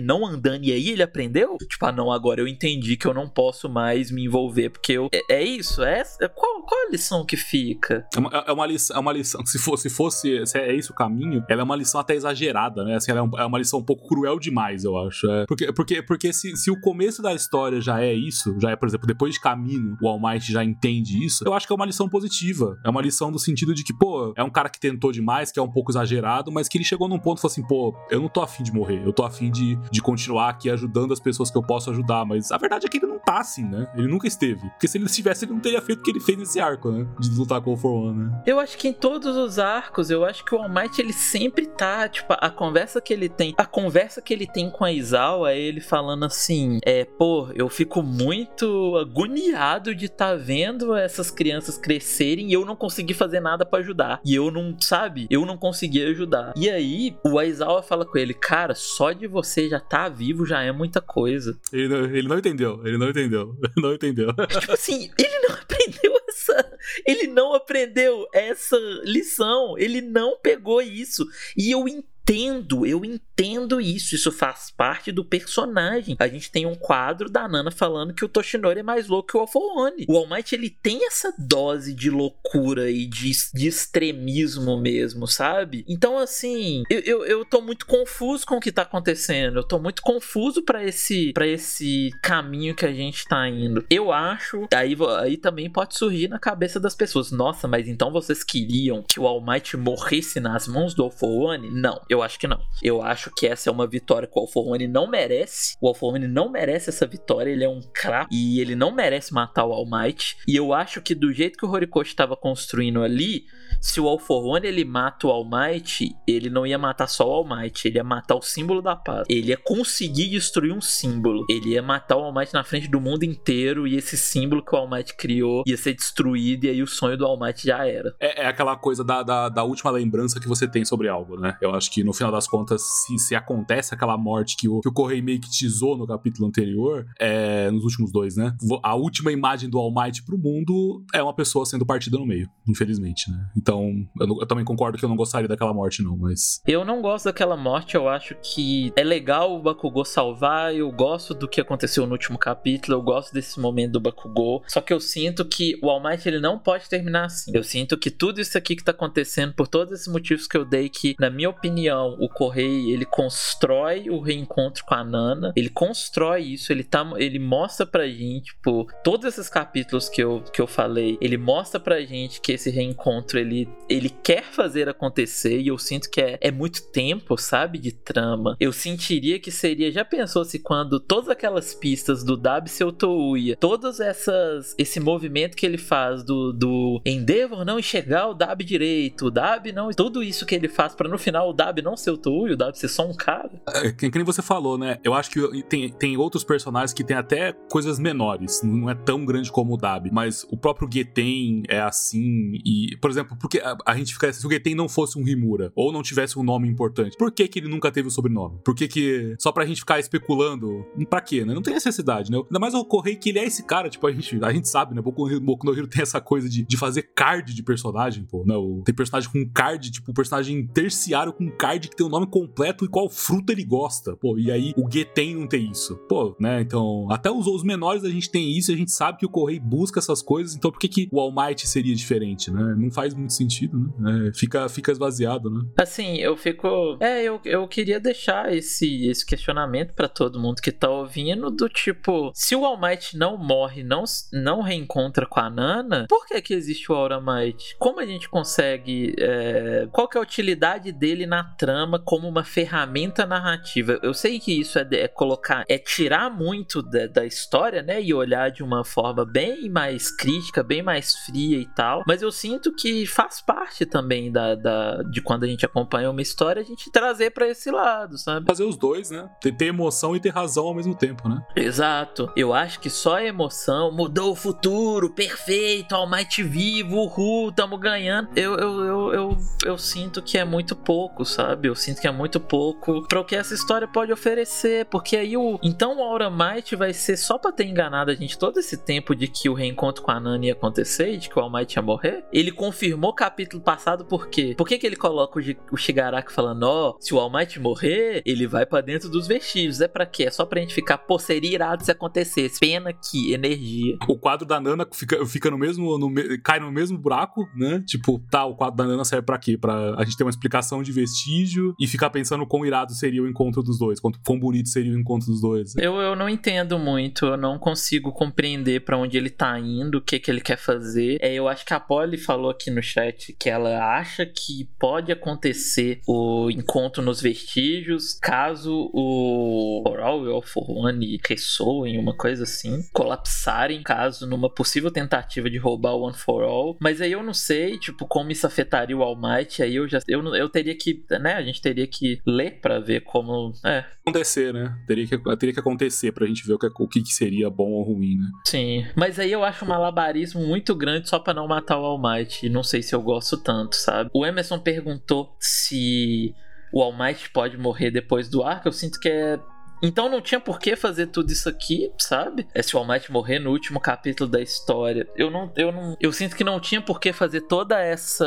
não andando e aí ele aprendeu? Tipo, ah, não, agora eu entendi que eu não posso mais me envolver, porque eu. É, é isso? É, é, qual, qual a lição que fica? É uma, é uma, lição, é uma lição. Se fosse, se fosse, se é esse o caminho, ela é uma lição até exagerada, né? Assim, ela é, é uma lição um pouco cruel demais, eu acho. É, porque porque, porque se, se o começo da história já é isso, já é, por exemplo, depois de caminho, o All Might já entende isso, eu acho que é uma lição positiva. É uma lição no sentido de que, pô, é um cara que tentou de demais, que é um pouco exagerado, mas que ele chegou num ponto e falou assim: pô, eu não tô afim de morrer, eu tô afim de, de continuar aqui ajudando as pessoas que eu posso ajudar. Mas a verdade é que ele não tá assim, né? Ele nunca esteve. Porque se ele estivesse, ele não teria feito o que ele fez nesse arco, né? De lutar com o For One, né? Eu acho que em todos os arcos, eu acho que o All Might ele sempre tá, tipo, a conversa que ele tem, a conversa que ele tem com a Izawa é ele falando assim: é, pô, eu fico muito agoniado de estar tá vendo essas crianças crescerem e eu não consegui fazer nada para ajudar. E eu não, sabe? Sabe? Eu não conseguia ajudar. E aí, o Aizawa fala com ele, cara, só de você já tá vivo já é muita coisa. Ele não, ele não entendeu, ele não entendeu, [laughs] ele não entendeu. tipo assim, ele não [laughs] aprendeu essa. Ele não aprendeu essa lição. Ele não pegou isso. E eu entendo entendo, eu entendo isso. Isso faz parte do personagem. A gente tem um quadro da Nana falando que o Toshinori é mais louco que o Alforone. O All Might, ele tem essa dose de loucura e de, de extremismo mesmo, sabe? Então, assim, eu, eu, eu tô muito confuso com o que tá acontecendo. Eu tô muito confuso para esse para esse caminho que a gente tá indo. Eu acho, aí, aí também pode surgir na cabeça das pessoas. Nossa, mas então vocês queriam que o All Might morresse nas mãos do Alforone? Não. Eu acho que não. Eu acho que essa é uma vitória que o Alforone não merece. O Alforone não merece essa vitória. Ele é um crack e ele não merece matar o All Might. E eu acho que do jeito que o Horikoshi estava construindo ali, se o Alforone ele mata o All Might, ele não ia matar só o All Might, ele ia matar o símbolo da paz. Ele ia conseguir destruir um símbolo. Ele ia matar o All Might na frente do mundo inteiro e esse símbolo que o All Might criou ia ser destruído e aí o sonho do All Might já era. É, é aquela coisa da, da, da, última lembrança que você tem sobre algo, né? Eu acho que no final das contas, se, se acontece aquela morte que o, que o Correio meio que tizou no capítulo anterior, é, nos últimos dois, né? A última imagem do All Might pro mundo é uma pessoa sendo partida no meio, infelizmente, né? Então eu, eu, também concordo que eu não gostaria daquela morte, não, mas. Eu não gosto daquela morte, eu acho que é legal o Bakugou salvar, eu gosto do que aconteceu no último capítulo, eu gosto desse momento do Bakugou. Só que eu sinto que o All Might ele não pode terminar assim. Eu sinto que tudo isso aqui que tá acontecendo, por todos esses motivos que eu dei, que, na minha opinião, o Correio ele constrói o reencontro com a Nana, ele constrói isso, ele tá, ele mostra pra gente, tipo, todos esses capítulos que eu, que eu falei, ele mostra pra gente que esse reencontro ele, ele quer fazer acontecer e eu sinto que é, é muito tempo, sabe, de trama. Eu sentiria que seria, já pensou se quando todas aquelas pistas do Dab seu Touya, todas essas esse movimento que ele faz do, do Endeavor não enxergar o Dab direito, o Dab não, tudo isso que ele faz para no final o Dab não ser o Touya, o Dab ser só um cara. É, que, nem você falou, né? Eu acho que tem, tem outros personagens que tem até coisas menores, não é tão grande como o Dab, mas o próprio Geten é assim e, por exemplo, porque a, a gente fica se o Geten não fosse um Rimura ou não tivesse um nome importante, por que que ele nunca teve o sobrenome? Por que que só pra gente ficar especulando, pra quê, né? Não tem necessidade, né? Ainda mais o Correio que ele é esse cara, tipo, a gente, a gente sabe, né? Boku no Hero tem essa coisa de, de fazer card de personagem, pô, né? Tem personagem com card, tipo, personagem terciário com card que tem o nome completo e qual fruta ele gosta, pô, e aí o Geten não tem isso, pô, né? Então, até os, os menores a gente tem isso, a gente sabe que o Correio busca essas coisas, então por que que o All Might seria diferente, né? Não faz muito sentido, né? É, fica, fica esvaziado, né? Assim, eu fico. É, eu, eu queria deixar esse, esse questionamento para todo mundo que tá ouvindo: do tipo, se o All Might não morre, não, não reencontra com a Nana, por que que existe o Aura Might? Como a gente consegue. É, qual que é a utilidade dele na trama como uma ferramenta narrativa? Eu sei que isso é, é colocar. é tirar muito da, da história, né? E olhar de uma forma bem mais crítica, bem mais fria e tal. Mas eu sinto que faz parte também da, da de quando a gente acompanha uma história, a gente trazer para esse lado, sabe? Fazer os dois, né? Ter, ter, emoção e ter razão ao mesmo tempo, né? Exato. Eu acho que só a emoção mudou o futuro, perfeito, Almighty vivo, uhul, tamo ganhando. Eu, eu, eu, eu, eu sinto que é muito pouco, sabe? Eu sinto que é muito pouco para o que essa história pode oferecer, porque aí o. Então o Aura Might vai ser só pra ter enganado a gente todo esse tempo de que o reencontro com a Nani ia acontecer e de que o All Might ia morrer. Ele confirmou capítulo passado por quê? Por que, que ele coloca o, Shigaraki falando, ó, oh, se o All Might morrer, ele vai para dentro dos vestígios. É para quê? É só pra gente ficar, pô, seria irado se acontecesse. Pena que energia. O quadro da Nana fica, fica no mesmo. No, cai no mesmo buraco, né? Tipo, tá, o quadro da Nana serve pra quê? Pra a gente ter uma explicação de vestígio e ficar pensando quão irado seria o encontro dos dois, quão, quão bonito seria o encontro dos dois. Eu, eu não entendo muito, eu não consigo compreender para onde ele tá indo, o que que ele quer fazer. É, eu acho que a Polly falou aqui no chat que ela acha que pode acontecer o encontro nos vestígios caso o Oral e o For One ressoem, uma coisa assim, colapsarem caso numa possível tentativa de roubar o One for All. Mas aí eu não sei, tipo, como isso afetaria o All Might. Aí eu já eu, eu teria que, né? A gente teria que ler para ver como. É. Acontecer, né? Teria que, teria que acontecer pra gente ver o que, o que seria bom ou ruim, né? Sim. Mas aí eu acho um malabarismo muito grande só para não matar o All Might. E não sei se eu gosto tanto, sabe? O Emerson perguntou se o All Might pode morrer depois do arco. Eu sinto que é então não tinha por que fazer tudo isso aqui, sabe? É se o All Might morrer no último capítulo da história. Eu não, eu não, eu sinto que não tinha por que fazer toda essa,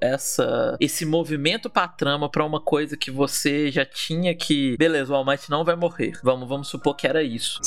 essa, esse movimento pra trama pra uma coisa que você já tinha que, beleza, o All Might não vai morrer. Vamos, vamos supor que era isso.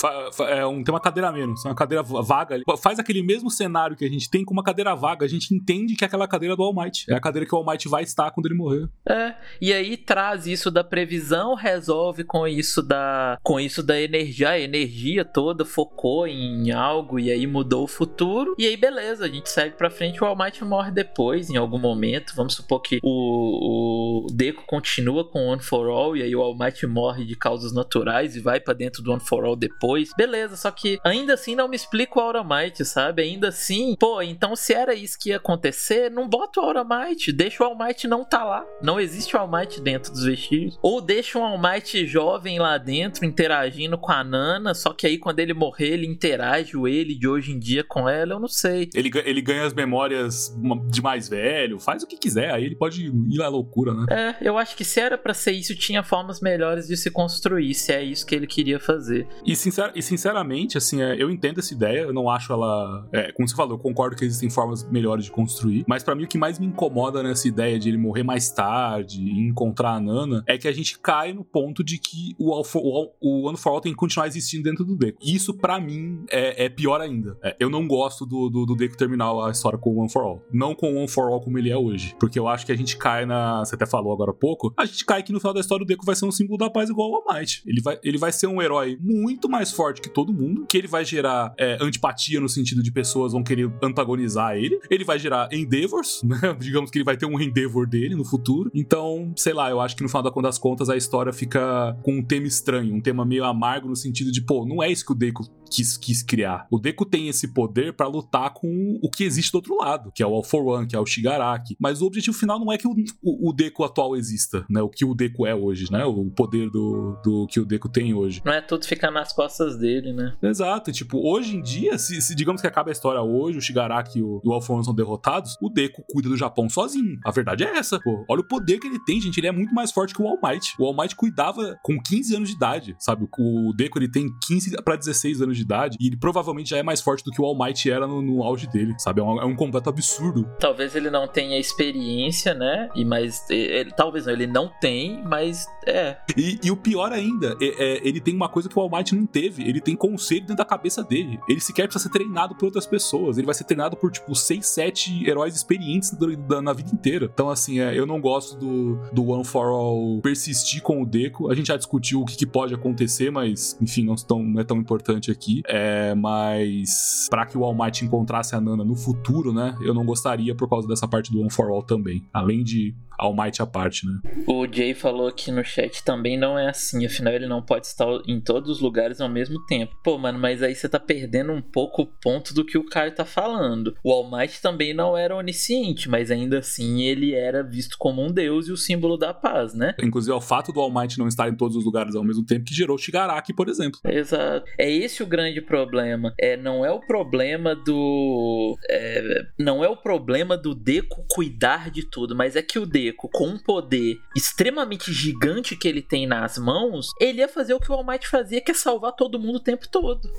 É um, tem uma cadeira menos, uma cadeira vaga. Faz aquele mesmo cenário que a gente tem com uma cadeira vaga. A gente entende que é aquela cadeira do All Might. É a cadeira que o All Might vai estar quando ele morrer. É. E aí traz isso da previsão, resolve com isso da com isso da energia, a energia toda focou em algo e aí mudou o futuro. E aí, beleza, a gente segue pra frente. O All Might morre depois, em algum momento. Vamos supor que o, o Deco continua com One for All e aí o All Might morre de causas naturais e vai para dentro do One for All depois. Beleza, só que ainda assim não me explica o Aura Might, sabe? Ainda assim, pô, então se era isso que ia acontecer, não bota o Aura Might, deixa o All Might não tá lá. Não existe o All Might dentro dos vestígios. Ou deixa um All Might jovem lá dentro dentro interagindo com a Nana, só que aí quando ele morrer, ele interage o ele de hoje em dia com ela, eu não sei. Ele, ele ganha as memórias de mais velho, faz o que quiser, aí ele pode ir à loucura, né? É, eu acho que se era para ser isso, tinha formas melhores de se construir, se é isso que ele queria fazer. E, sincer, e sinceramente, assim, é, eu entendo essa ideia, eu não acho ela. É, como você falou, eu concordo que existem formas melhores de construir, mas para mim o que mais me incomoda nessa ideia de ele morrer mais tarde e encontrar a Nana é que a gente cai no ponto de que o, o o, o One for All tem que continuar existindo dentro do Deco. Isso, para mim, é, é, pior ainda. É, eu não gosto do, do, do Deco terminar a história com o One for All. Não com o One for All como ele é hoje. Porque eu acho que a gente cai na. Você até falou agora há pouco. A gente cai que no final da história o Deco vai ser um símbolo da paz igual ao All Might. Ele vai, ele vai ser um herói muito mais forte que todo mundo. Que ele vai gerar é, antipatia no sentido de pessoas vão querer antagonizar ele. Ele vai gerar endeavors, [laughs] né? Digamos que ele vai ter um endeavor dele no futuro. Então, sei lá, eu acho que no final das contas a história fica com um tema estranho, um tema meio amargo no sentido de, pô, não é isso que o Deco quis, quis criar. O Deku tem esse poder para lutar com o que existe do outro lado, que é o All for One, que é o Shigaraki. Mas o objetivo final não é que o, o, o Deku atual exista, né? O que o Deku é hoje, né? O poder do, do que o Deku tem hoje. Não é tudo ficar nas costas dele, né? Exato. Tipo, hoje em dia, se, se digamos que acaba a história hoje, o Shigaraki e o, o All for One são derrotados, o Deku cuida do Japão sozinho. A verdade é essa, pô. Olha o poder que ele tem, gente. Ele é muito mais forte que o All Might. O All Might cuidava com 15 anos de idade, sabe? O Deku, ele tem 15 para 16 anos de idade e ele provavelmente já é mais forte do que o All Might era no, no auge dele, sabe? É um, é um, completo absurdo. Talvez ele não tenha experiência, né? E mas ele, talvez não, ele não tem, mas é. E, e o pior ainda, é, é, ele tem uma coisa que o All Might não teve. Ele tem conselho dentro da cabeça dele. Ele sequer precisa ser treinado por outras pessoas. Ele vai ser treinado por, tipo, 6, 7 heróis experientes da, na vida inteira. Então, assim, é, eu não gosto do, do One for All persistir com o Deco. A gente já discutiu o que, que pode acontecer, mas, enfim, não, tão, não é tão importante aqui. É, mas para que o All Might encontrasse a Nana no futuro, né? Eu não gostaria por causa dessa parte do One for All também. Além de All Might à parte, né? O Jay falou aqui no chat também não é assim, afinal ele não pode estar em todos os lugares ao mesmo tempo. Pô, mano, mas aí você tá perdendo um pouco o ponto do que o Caio tá falando. O All Might também não era onisciente, mas ainda assim ele era visto como um deus e o símbolo da paz, né? Inclusive, é o fato do All Might não estar em todos os lugares ao mesmo tempo que gerou Shigaraki, por exemplo. Exato. É esse o grande problema. É, não é o problema do. É, não é o problema do Deco cuidar de tudo, mas é que o Deco com um poder extremamente gigante que ele tem nas mãos, ele ia fazer o que o All Might fazia, que é salvar todo mundo o tempo todo.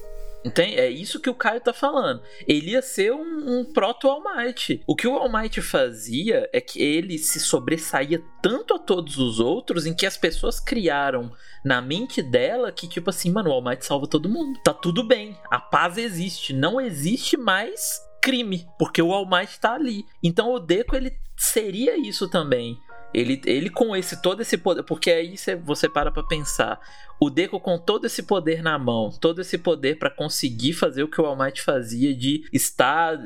Entende? É isso que o Caio tá falando. Ele ia ser um, um proto All Might. O que o All Might fazia é que ele se sobressaía tanto a todos os outros em que as pessoas criaram na mente dela que, tipo assim, mano, o All Might salva todo mundo. Tá tudo bem. A paz existe. Não existe mais crime, porque o All Might tá ali. Então o Deco ele seria isso também. Ele, ele com esse todo esse poder, porque aí você, você para pra pensar. O Deco com todo esse poder na mão, todo esse poder para conseguir fazer o que o All Might fazia de estar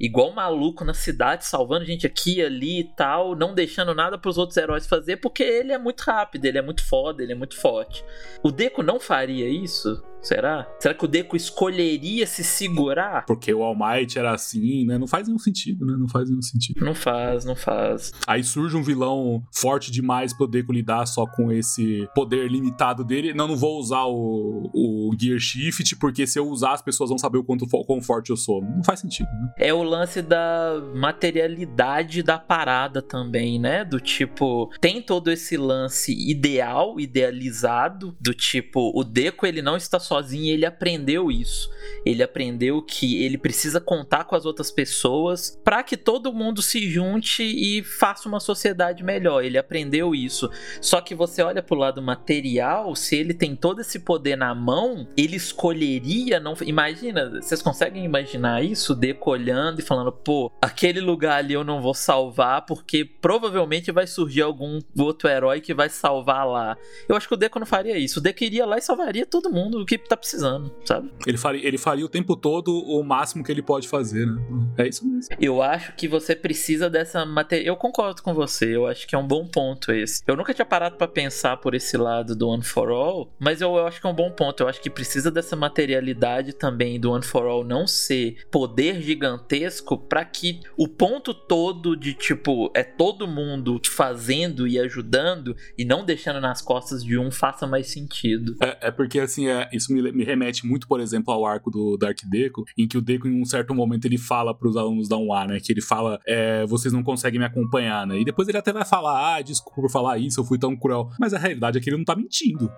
igual maluco na cidade, salvando gente aqui ali e tal, não deixando nada para os outros heróis fazer, porque ele é muito rápido, ele é muito foda, ele é muito forte. O Deco não faria isso? Será? Será que o Deco escolheria se segurar? Porque o All Might era assim, né? Não faz nenhum sentido, né? Não faz nenhum sentido. Não faz, não faz. Aí surge um vilão forte demais pro Deco lidar só com esse poder limitado dele. Não, não vou usar o, o Gear Shift, porque se eu usar, as pessoas vão saber o quanto quão forte eu sou. Não faz sentido, né? É o lance da materialidade da parada também, né? Do tipo, tem todo esse lance ideal, idealizado, do tipo, o Deco ele não está só sozinho e ele aprendeu isso. Ele aprendeu que ele precisa contar com as outras pessoas para que todo mundo se junte e faça uma sociedade melhor. Ele aprendeu isso. Só que você olha pro lado material, se ele tem todo esse poder na mão, ele escolheria não. Imagina, vocês conseguem imaginar isso? Decolhando e falando, pô, aquele lugar ali eu não vou salvar porque provavelmente vai surgir algum outro herói que vai salvar lá. Eu acho que o Deco não faria isso. O Deco iria lá e salvaria todo mundo. O que tá precisando, sabe? Ele faria, ele faria o tempo todo o máximo que ele pode fazer, né? É isso mesmo. Eu acho que você precisa dessa matéria. Eu concordo com você, eu acho que é um bom ponto esse. Eu nunca tinha parado para pensar por esse lado do One for All, mas eu, eu acho que é um bom ponto. Eu acho que precisa dessa materialidade também do One for All não ser poder gigantesco para que o ponto todo de tipo é todo mundo fazendo e ajudando e não deixando nas costas de um faça mais sentido. É, é porque assim, é, isso me, me, remete muito, por exemplo, ao arco do Dark Deco, em que o Deco, em um certo momento, ele fala pros alunos da UA, né? Que ele fala, é, vocês não conseguem me acompanhar, né? E depois ele até vai falar, ah, desculpa por falar isso, eu fui tão cruel. Mas a realidade é que ele não tá mentindo.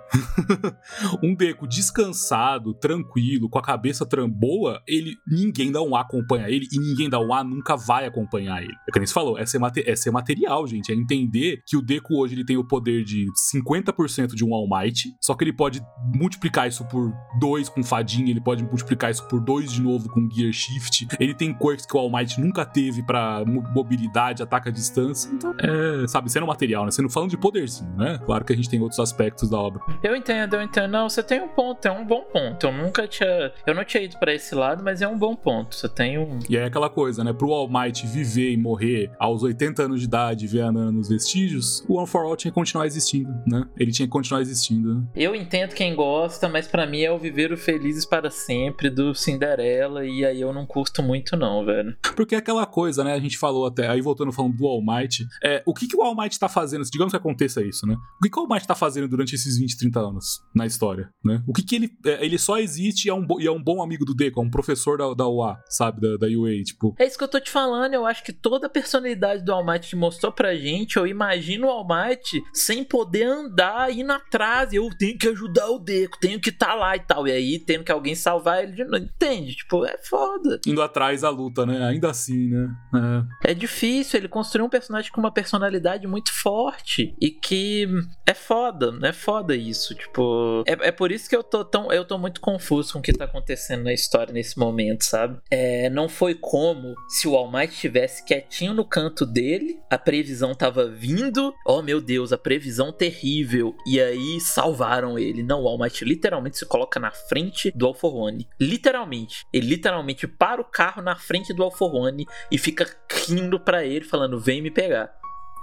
[laughs] um Deco descansado, tranquilo, com a cabeça boa, ele ninguém da UA acompanha ele e ninguém da UA nunca vai acompanhar ele. É que nem você falou, é ser, é ser material, gente. É entender que o Deco hoje ele tem o poder de 50% de um All Might, só que ele pode multiplicar isso por 2 com fadinha, ele pode multiplicar isso por 2 de novo com Gear Shift. Ele tem quirks que o All Might nunca teve para mobilidade, ataque à distância. Então, é, sabe, sendo material, né? Sendo falando de poderzinho, né? Claro que a gente tem outros aspectos da obra. Eu entendo, eu entendo. Não, você tem um ponto, é um bom ponto. Eu nunca tinha. Eu não tinha ido para esse lado, mas é um bom ponto. Você tem um. E é aquela coisa, né? Pro All Might viver e morrer aos 80 anos de idade, ver a Nana nos vestígios, o One for All tinha que continuar existindo, né? Ele tinha que continuar existindo. Né? Eu entendo quem gosta, mas para mim é o viver o felizes para sempre do Cinderela, e aí eu não curto muito, não, velho. Porque é aquela coisa, né? A gente falou até, aí voltando falando do All Might, é, o que, que o All Might tá fazendo, digamos que aconteça isso, né? O que, que o All Might tá fazendo durante esses 20, 30 anos na história, né? O que, que ele. É, ele só existe e é, um, e é um bom amigo do Deco, é um professor da, da UA, sabe? Da, da UA, tipo. É isso que eu tô te falando, eu acho que toda a personalidade do All Might mostrou pra gente, eu imagino o All Might sem poder andar, indo atrás, eu tenho que ajudar o Deco, tenho que estar tá lá e tal. E aí, tendo que alguém salvar ele de novo. Entende? Tipo, é foda. Indo atrás da luta, né? Ainda assim, né? É. é difícil, ele construiu um personagem com uma personalidade muito forte e que é foda, é foda isso. Tipo, é, é por isso que eu tô tão. Eu tô muito confuso com o que tá acontecendo na história nesse momento, sabe? É, não foi como se o All Might estivesse quietinho no canto dele, a previsão tava vindo. Oh meu Deus, a previsão terrível. E aí salvaram ele. Não, o All Might literalmente se coloca na frente do Alforone. Literalmente. Ele literalmente para o carro na frente do Alforone e fica rindo para ele, falando: vem me pegar.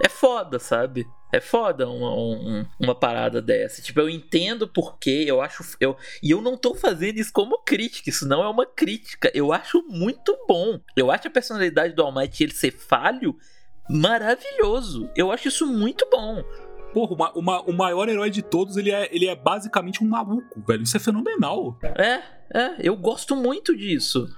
É foda, sabe? É foda uma, uma, uma, parada dessa. Tipo, eu entendo porque eu acho. Eu, e eu não tô fazendo isso como crítica, isso não é uma crítica. Eu acho muito bom. Eu acho a personalidade do All Might ele ser falho maravilhoso. Eu acho isso muito bom. Porra, uma, o maior herói de todos, ele é, ele é basicamente um maluco, velho. Isso é fenomenal. É, é, eu gosto muito disso.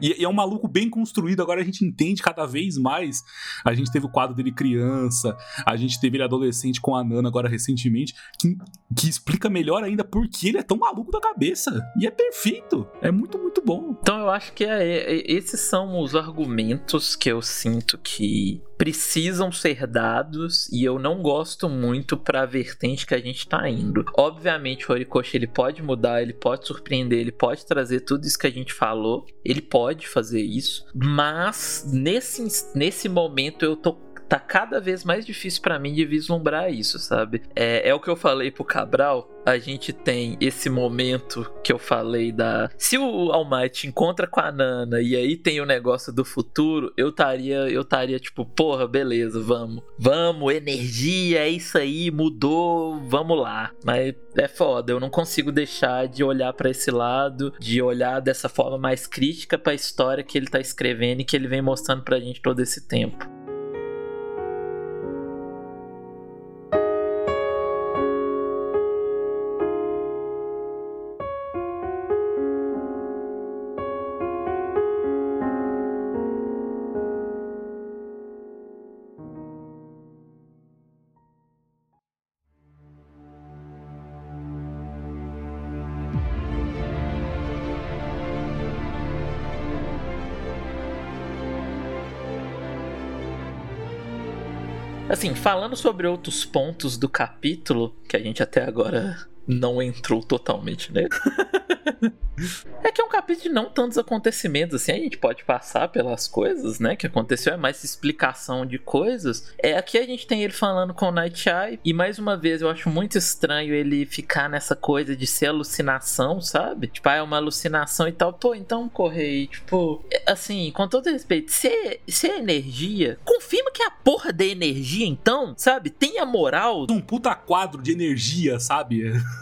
E, e, é um maluco bem construído, agora a gente entende cada vez mais. A gente teve o quadro dele criança, a gente teve ele adolescente com a Nana agora recentemente, que, que explica melhor ainda por que ele é tão maluco da cabeça. E é perfeito, é muito, muito bom. Então eu acho que é, é, esses são os argumentos que eu sinto que precisam ser dados e eu não gosto muito para a vertente que a gente tá indo. Obviamente o Horikoshi ele pode mudar, ele pode surpreender, ele pode trazer tudo isso que a gente falou, ele pode fazer isso, mas nesse, nesse momento eu tô tá cada vez mais difícil para mim de vislumbrar isso, sabe? É, é o que eu falei pro Cabral. A gente tem esse momento que eu falei da. Se o Almighty encontra com a Nana e aí tem o negócio do futuro, eu estaria, eu estaria tipo, porra, beleza, vamos. Vamos, energia, é isso aí, mudou, vamos lá. Mas é foda, eu não consigo deixar de olhar para esse lado, de olhar dessa forma mais crítica para a história que ele tá escrevendo e que ele vem mostrando pra gente todo esse tempo. Assim, falando sobre outros pontos do capítulo, que a gente até agora não entrou totalmente nele. [laughs] é que é um capítulo de não tantos acontecimentos, assim, a gente pode passar pelas coisas, né, que aconteceu, é mais explicação de coisas. É, aqui a gente tem ele falando com o Night Eye, e mais uma vez eu acho muito estranho ele ficar nessa coisa de ser alucinação, sabe? Tipo, ah, é uma alucinação e tal. Pô, então correi, tipo, assim, com todo respeito, se é, se é energia, confirma que é a porra da energia, então, sabe? Tenha moral. Um puta quadro de energia, sabe? [laughs]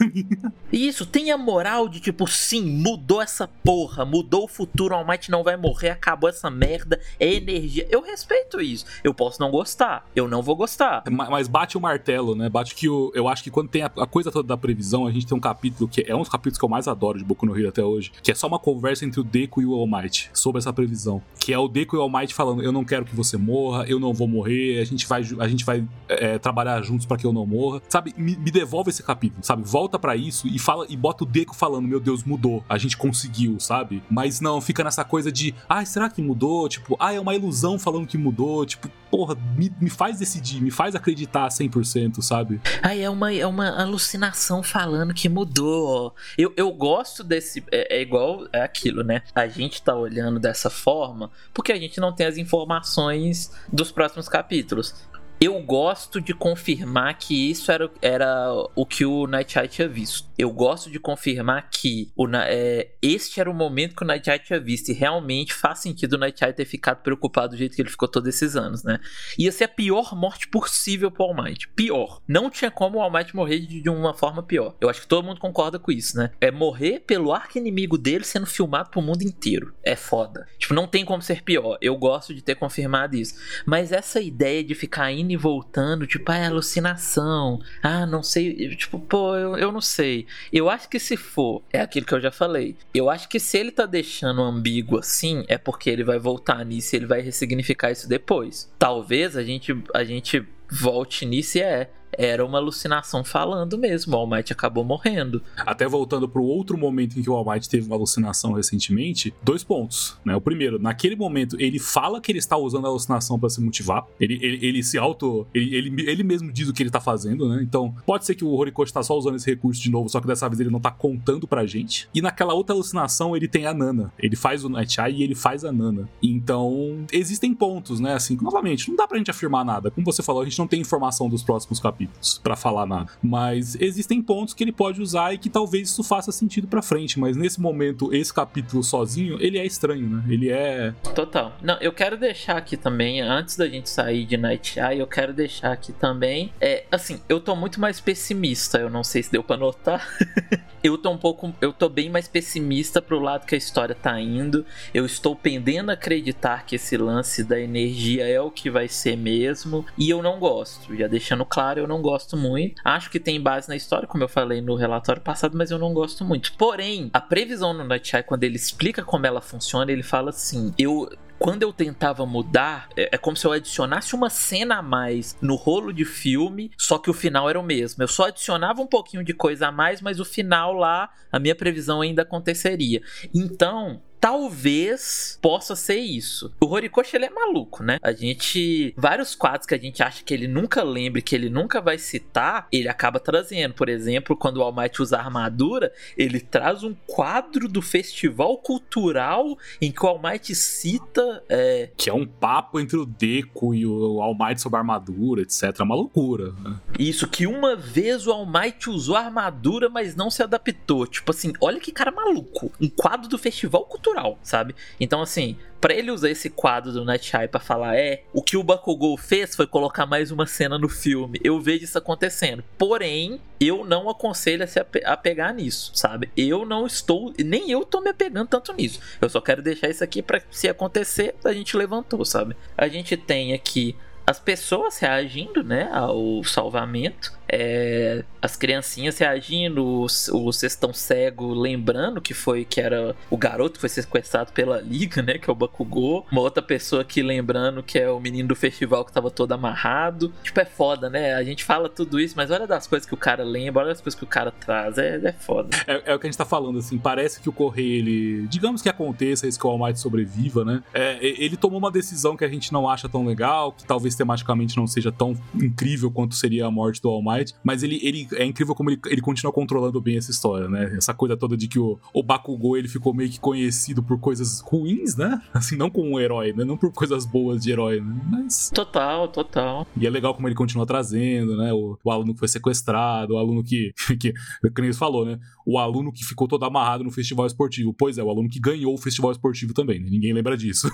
Isso, tem a moral de tipo, sim, mudou essa porra, mudou o futuro, o All Might não vai morrer, acabou essa merda, é energia. Eu respeito isso. Eu posso não gostar, eu não vou gostar. Mas bate o martelo, né? Bate que o, eu acho que quando tem a, a coisa toda da previsão, a gente tem um capítulo que é um dos capítulos que eu mais adoro de Boku no Hero até hoje, que é só uma conversa entre o Deku e o All Might sobre essa previsão. Que é o Deku e o All Might falando: Eu não quero que você morra, eu não vou morrer, a gente vai, a gente vai é, trabalhar juntos para que eu não morra. Sabe, me, me devolve esse capítulo, sabe? Volta para isso e fala e bota o Deku falando: Meu Deus, mudou, a gente conseguiu, sabe? Mas não, fica nessa coisa de: Ai, ah, será que mudou? Tipo, ah, é uma ilusão falando que mudou. Tipo, porra, me, me faz decidir, me faz acreditar 100%, sabe? Ai, é uma, é uma alucinação falando que mudou. Eu, eu gosto desse. É, é igual é aquilo, né? A gente tá olhando dessa forma porque a gente não tem as informações dos próximos capítulos eu gosto de confirmar que isso era, era o que o Night tinha visto. Eu gosto de confirmar que o, é, este era o momento que o Night tinha visto. E realmente faz sentido o Night ter ficado preocupado do jeito que ele ficou todos esses anos, né? Ia ser a pior morte possível pro All Might. Pior. Não tinha como o All Might morrer de, de uma forma pior. Eu acho que todo mundo concorda com isso, né? É morrer pelo arco inimigo dele sendo filmado pro mundo inteiro. É foda. Tipo, não tem como ser pior. Eu gosto de ter confirmado isso. Mas essa ideia de ficar indo e voltando, tipo, ah, é alucinação. Ah, não sei. Tipo, pô, eu, eu não sei. Eu acho que se for, é aquilo que eu já falei. Eu acho que se ele tá deixando ambíguo assim, é porque ele vai voltar nisso e ele vai ressignificar isso depois. Talvez a gente, a gente volte nisso e é era uma alucinação falando mesmo. O All Might acabou morrendo. Até voltando para o outro momento em que o All Might teve uma alucinação recentemente, dois pontos. Né? O primeiro, naquele momento, ele fala que ele está usando a alucinação para se motivar. Ele, ele, ele se auto. Ele, ele, ele, mesmo diz o que ele está fazendo, né? Então, pode ser que o Horikoshi está só usando esse recurso de novo, só que dessa vez ele não está contando pra gente. E naquela outra alucinação, ele tem a Nana. Ele faz o Night Eye e ele faz a Nana. Então, existem pontos, né? Assim, novamente, não dá pra gente afirmar nada. Como você falou, a gente não tem informação dos próximos capítulos capítulos para falar nada. Mas existem pontos que ele pode usar e que talvez isso faça sentido para frente, mas nesse momento esse capítulo sozinho, ele é estranho, né? Ele é Total. Não, eu quero deixar aqui também antes da gente sair de Night Eye, eu quero deixar aqui também é assim, eu tô muito mais pessimista, eu não sei se deu para notar. [laughs] eu tô um pouco, eu tô bem mais pessimista pro lado que a história tá indo. Eu estou pendendo a acreditar que esse lance da energia é o que vai ser mesmo, e eu não gosto. Já deixando claro, eu não gosto muito. Acho que tem base na história, como eu falei no relatório passado, mas eu não gosto muito. Porém, a previsão no Night Eye, quando ele explica como ela funciona, ele fala assim: eu quando eu tentava mudar, é, é, como se eu adicionasse uma cena a mais no rolo de filme, só que o final era o mesmo. Eu só adicionava um pouquinho de coisa a mais, mas o final lá, a minha previsão ainda aconteceria. Então, talvez possa ser isso. O Horikoshi ele é maluco, né? A gente vários quadros que a gente acha que ele nunca lembra, que ele nunca vai citar, ele acaba trazendo. Por exemplo, quando o All Might usa armadura, ele traz um quadro do festival cultural em que o All Might cita é... que é um papo entre o Deco e o All Might sobre a armadura, etc. É uma loucura. Né? Isso que uma vez o All Might usou a armadura, mas não se adaptou. Tipo assim, olha que cara maluco. Um quadro do festival cultural cultural, sabe? Então, assim, para ele usar esse quadro do Night Eye pra falar, é, o que o Bakugou fez foi colocar mais uma cena no filme. Eu vejo isso acontecendo. Porém, eu não aconselho a se apegar nisso, sabe? Eu não estou, nem eu tô me apegando tanto nisso. Eu só quero deixar isso aqui para se acontecer, a gente levantou, sabe? A gente tem aqui as pessoas reagindo, né, ao salvamento é, as criancinhas reagindo, o, Cestão Cego lembrando que foi que era o garoto que foi sequestrado pela Liga, né? Que é o Bakugou. Uma outra pessoa aqui lembrando que é o menino do festival que tava todo amarrado. Tipo, é foda, né? A gente fala tudo isso, mas olha das coisas que o cara lembra, olha das coisas que o cara traz. É, é foda. É, é o que a gente tá falando, assim. Parece que o Correio, ele. Digamos que aconteça isso que o All Might sobreviva, né? É, ele tomou uma decisão que a gente não acha tão legal, que talvez tematicamente não seja tão incrível quanto seria a morte do All Might mas ele, ele é incrível como ele, ele continua controlando bem essa história, né? Essa coisa toda de que o, o Bakugou ele ficou meio que conhecido por coisas ruins, né? [laughs] Assim, não como um herói, né? Não por coisas boas de herói, né? Mas. Total, total. E é legal como ele continua trazendo, né? O, o aluno que foi sequestrado, o aluno que. [laughs] que, que nem falou, né? O aluno que ficou todo amarrado no festival esportivo. Pois é, o aluno que ganhou o festival esportivo também, né? Ninguém lembra disso.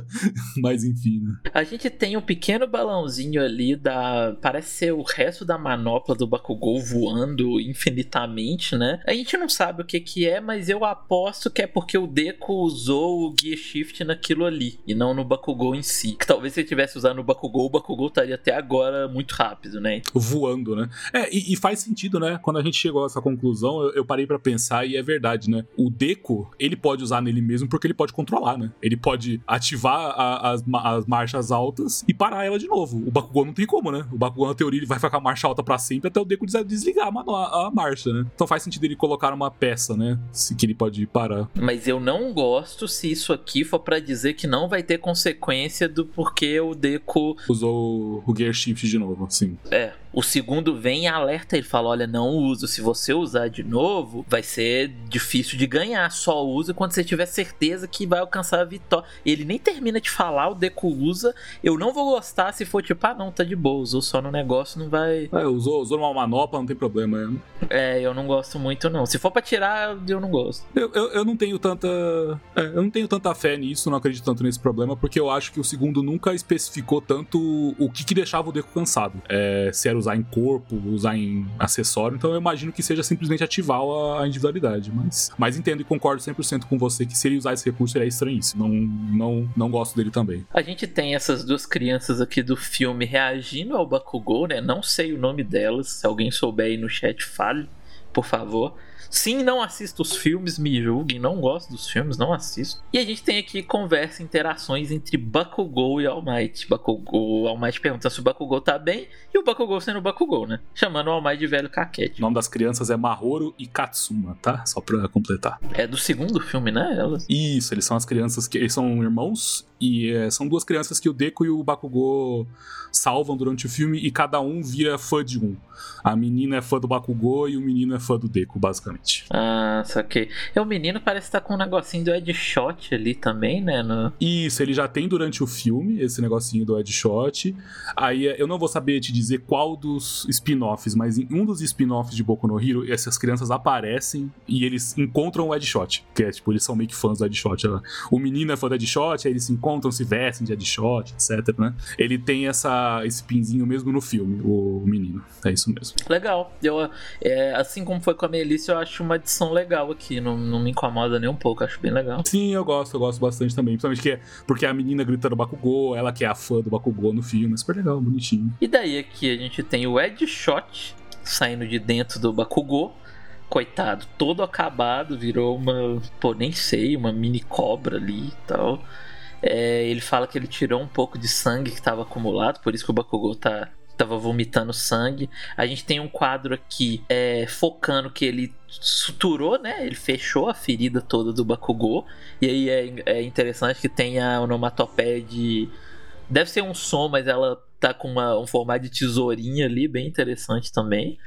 [laughs] Mas enfim, né? A gente tem um pequeno balãozinho ali da. Parece ser o resto da manada manopla do Bakugou voando infinitamente, né? A gente não sabe o que que é, mas eu aposto que é porque o Deku usou o Gear Shift naquilo ali e não no Bakugou em si. Que talvez se ele tivesse usado no Bakugou, o Bakugou estaria até agora muito rápido, né? Voando, né? É, e, e faz sentido, né? Quando a gente chegou a essa conclusão, eu, eu parei para pensar e é verdade, né? O Deku, ele pode usar nele mesmo porque ele pode controlar, né? Ele pode ativar a, as, as marchas altas e parar ela de novo. O Bakugou não tem como, né? O Bakugou, na teoria, ele vai ficar com a marcha alta para sempre até o Deku desligar a, a, a, marcha, né? Então faz sentido ele colocar uma peça, né? Se que ele pode parar. Mas eu não gosto se isso aqui for para dizer que não vai ter consequência do porquê o Deku usou o Gear Shift de novo, sim. É, o segundo vem e alerta ele, fala: olha, não uso. Se você usar de novo, vai ser difícil de ganhar. Só usa quando você tiver certeza que vai alcançar a vitória. Ele nem termina de falar, o Deku usa. Eu não vou gostar se for tipo, ah, não, tá de boa, usou só no negócio, não vai. É, usou, usou uma manopla, não tem problema. Né? É, eu não gosto muito, não. Se for pra tirar, eu não gosto. Eu, eu, eu não tenho tanta. É, eu não tenho tanta fé nisso, não acredito tanto nesse problema, porque eu acho que o segundo nunca especificou tanto o que, que deixava o Deku cansado. É, se era usar em corpo, usar em acessório. Então eu imagino que seja simplesmente ativar a individualidade. Mas, mas entendo e concordo 100% com você que se ele usar esse recurso seria estranhíssimo. Não, não, não gosto dele também. A gente tem essas duas crianças aqui do filme reagindo ao Bakugou, né? Não sei o nome delas. Se alguém souber aí no chat, fale, por favor. Sim, não assisto os filmes, me julguem, não gosto dos filmes, não assisto. E a gente tem aqui conversa, interações entre Bakugou e All Might. Bakugou, All Might pergunta se o Bakugou tá bem e o Bakugou sendo o Bakugou, né? Chamando o All Might de velho caquete. O nome das crianças é Mahoro e Katsuma, tá? Só pra completar. É do segundo filme, né? Elas? Isso, eles são as crianças que eles são irmãos e é, são duas crianças que o Deku e o Bakugou salvam durante o filme e cada um vira fã de um. A menina é fã do Bakugou e o menino é fã do Deku, basicamente. Ah, saquei. E o menino parece estar tá com um negocinho do Ed Shot ali também, né? No... Isso, ele já tem durante o filme esse negocinho do Ed Shot. Aí eu não vou saber te dizer qual dos spin-offs, mas em um dos spin-offs de Boku no Hero, essas crianças aparecem e eles encontram o Ed Shot. Que é tipo, eles são meio que fãs do Ed Shot. O menino é fã do Ed Shot, aí eles se encontram, se vestem de Ed Shot, etc, né? Ele tem essa, esse pinzinho mesmo no filme, o menino. É isso mesmo. Legal. Eu, é, assim como foi com a Melissa, eu acho uma adição legal aqui. Não, não me incomoda nem um pouco, acho bem legal. Sim, eu gosto, eu gosto bastante também. Principalmente que é, porque a menina gritando Bakugou, ela que é a fã do Bakugou no filme. É super legal, bonitinho. E daí aqui a gente tem o Ed Shot saindo de dentro do Bakugou coitado, todo acabado, virou uma, pô, nem sei, uma mini cobra ali e tal. É, ele fala que ele tirou um pouco de sangue que estava acumulado, por isso que o Bakugou tá tava vomitando sangue. A gente tem um quadro aqui é, focando que ele suturou, né? Ele fechou a ferida toda do Bakugou. E aí é, é interessante que tem a onomatopeia de. Deve ser um som, mas ela tá com uma, um formato de tesourinha ali, bem interessante também.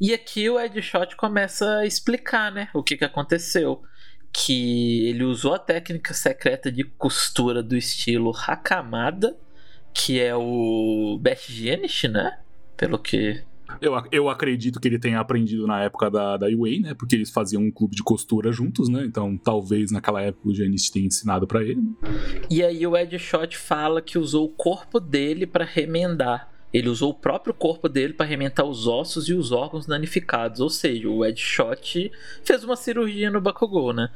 E aqui o Ed Shot começa a explicar, né? O que, que aconteceu. Que ele usou a técnica secreta de costura do estilo Hakamada que é o Best Genish, né? Pelo que. Eu, eu acredito que ele tenha aprendido na época da, da UA, né? Porque eles faziam um clube de costura juntos, né? Então talvez naquela época o Genish tenha ensinado para ele. E aí o Ed Shot fala que usou o corpo dele para remendar. Ele usou o próprio corpo dele para arrementar os ossos e os órgãos danificados. Ou seja, o Ed Shot fez uma cirurgia no Bakugou, né?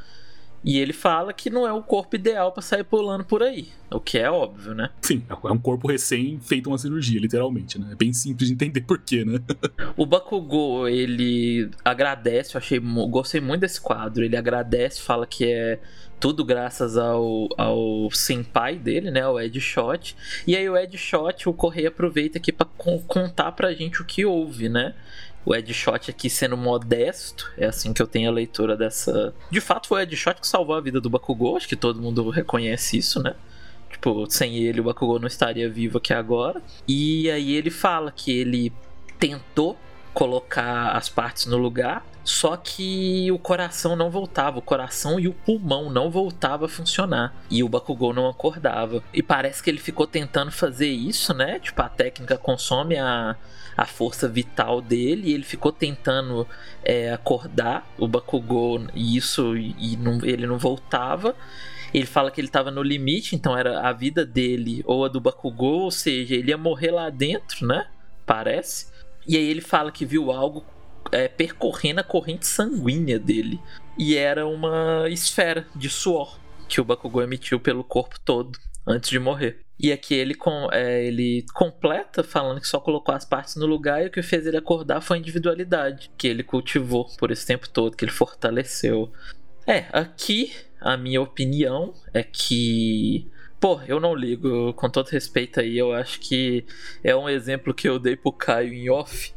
E ele fala que não é o corpo ideal para sair pulando por aí. O que é óbvio, né? Sim, é um corpo recém feito uma cirurgia, literalmente, né? É bem simples de entender porquê, né? [laughs] o Bakugou, ele agradece, eu achei, gostei muito desse quadro. Ele agradece, fala que é tudo graças ao, ao senpai dele, né? O Ed Shot. E aí o Ed Shot, o Correia aproveita aqui para contar pra gente o que houve, né? O Ed Shot aqui sendo modesto, é assim que eu tenho a leitura dessa. De fato, foi o Ed Shot que salvou a vida do Bakugou, acho que todo mundo reconhece isso, né? Tipo, sem ele o Bakugou não estaria vivo aqui agora. E aí ele fala que ele tentou colocar as partes no lugar, só que o coração não voltava, o coração e o pulmão não voltava a funcionar e o Bakugou não acordava. E parece que ele ficou tentando fazer isso, né? Tipo, a técnica consome a a força vital dele e ele ficou tentando é, acordar o Bakugou e isso e não, ele não voltava. Ele fala que ele estava no limite, então era a vida dele ou a do Bakugou, ou seja, ele ia morrer lá dentro, né? Parece. E aí ele fala que viu algo é, percorrendo a corrente sanguínea dele. E era uma esfera de suor que o Bakugou emitiu pelo corpo todo antes de morrer. E aqui ele, com, é, ele completa falando que só colocou as partes no lugar e o que fez ele acordar foi a individualidade que ele cultivou por esse tempo todo, que ele fortaleceu. É, aqui a minha opinião é que. Pô, eu não ligo, com todo respeito aí, eu acho que é um exemplo que eu dei pro Caio em off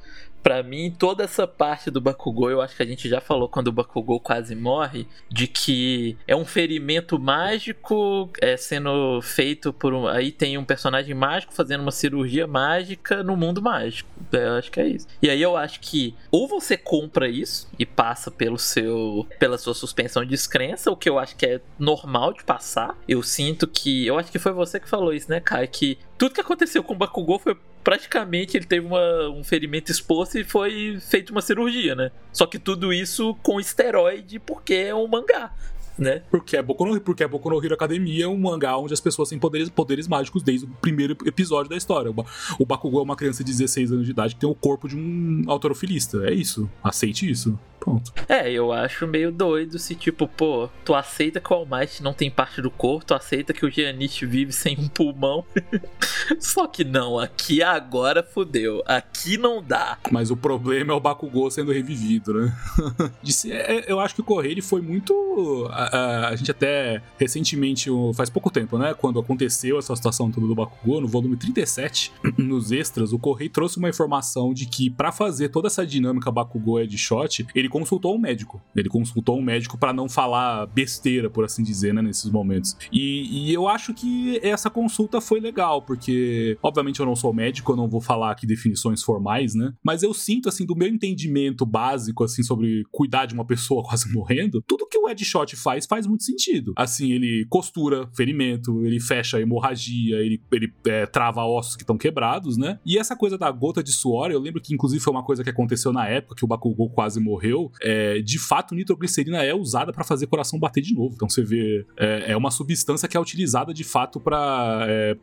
para mim, toda essa parte do Bakugou, eu acho que a gente já falou quando o Bakugou quase morre, de que é um ferimento mágico é, sendo feito por um. Aí tem um personagem mágico fazendo uma cirurgia mágica no mundo mágico. Eu acho que é isso. E aí eu acho que ou você compra isso e passa pelo seu. pela sua suspensão de descrença, o que eu acho que é normal de passar. Eu sinto que. Eu acho que foi você que falou isso, né, Kai? Que tudo que aconteceu com o Bakugou foi praticamente ele teve uma, um ferimento exposto e foi feita uma cirurgia, né? Só que tudo isso com esteroide porque é um mangá. Né? Porque é Boku no, porque é Boku no Hero Academia, um mangá onde as pessoas têm poderes, poderes mágicos desde o primeiro episódio da história. O, Bakugou é uma criança de 16 anos de idade que tem o corpo de um autorofilista. É isso. Aceite isso. Pronto. É, eu acho meio doido se, tipo, pô, tu aceita que o All Might não tem parte do corpo, tu aceita que o Giannis vive sem um pulmão. [laughs] Só que não, aqui agora fudeu. Aqui não dá. Mas o problema é o Bakugou sendo revivido, né? [laughs] É, é, eu acho que o Correio foi muito. A, a, gente até recentemente, faz pouco tempo, né? Quando aconteceu essa situação toda do Bakugou, no volume 37, [clears throat] nos extras, o Correio trouxe uma informação de que para fazer toda essa dinâmica Bakugou é shot, ele consultou um médico. Ele consultou um médico para não falar besteira, por assim dizer, né, nesses momentos. E, e, eu acho que essa consulta foi legal, porque, obviamente, eu não sou médico, eu não vou falar aqui definições formais, né? Mas eu sinto, assim, do meu entendimento básico, assim, sobre cuidar de uma pessoa [laughs] quase morrendo, tudo que o Ed Shot faz faz muito sentido. Assim, ele costura ferimento, ele fecha hemorragia, ele, ele é, trava ossos que estão quebrados, né? E essa coisa da gota de suor, eu lembro que, inclusive, foi uma coisa que aconteceu na época que o Bakugou quase morreu, é, de fato, nitroglicerina é usada para fazer coração bater de novo. Então você vê, é, é uma substância que é utilizada de fato para é,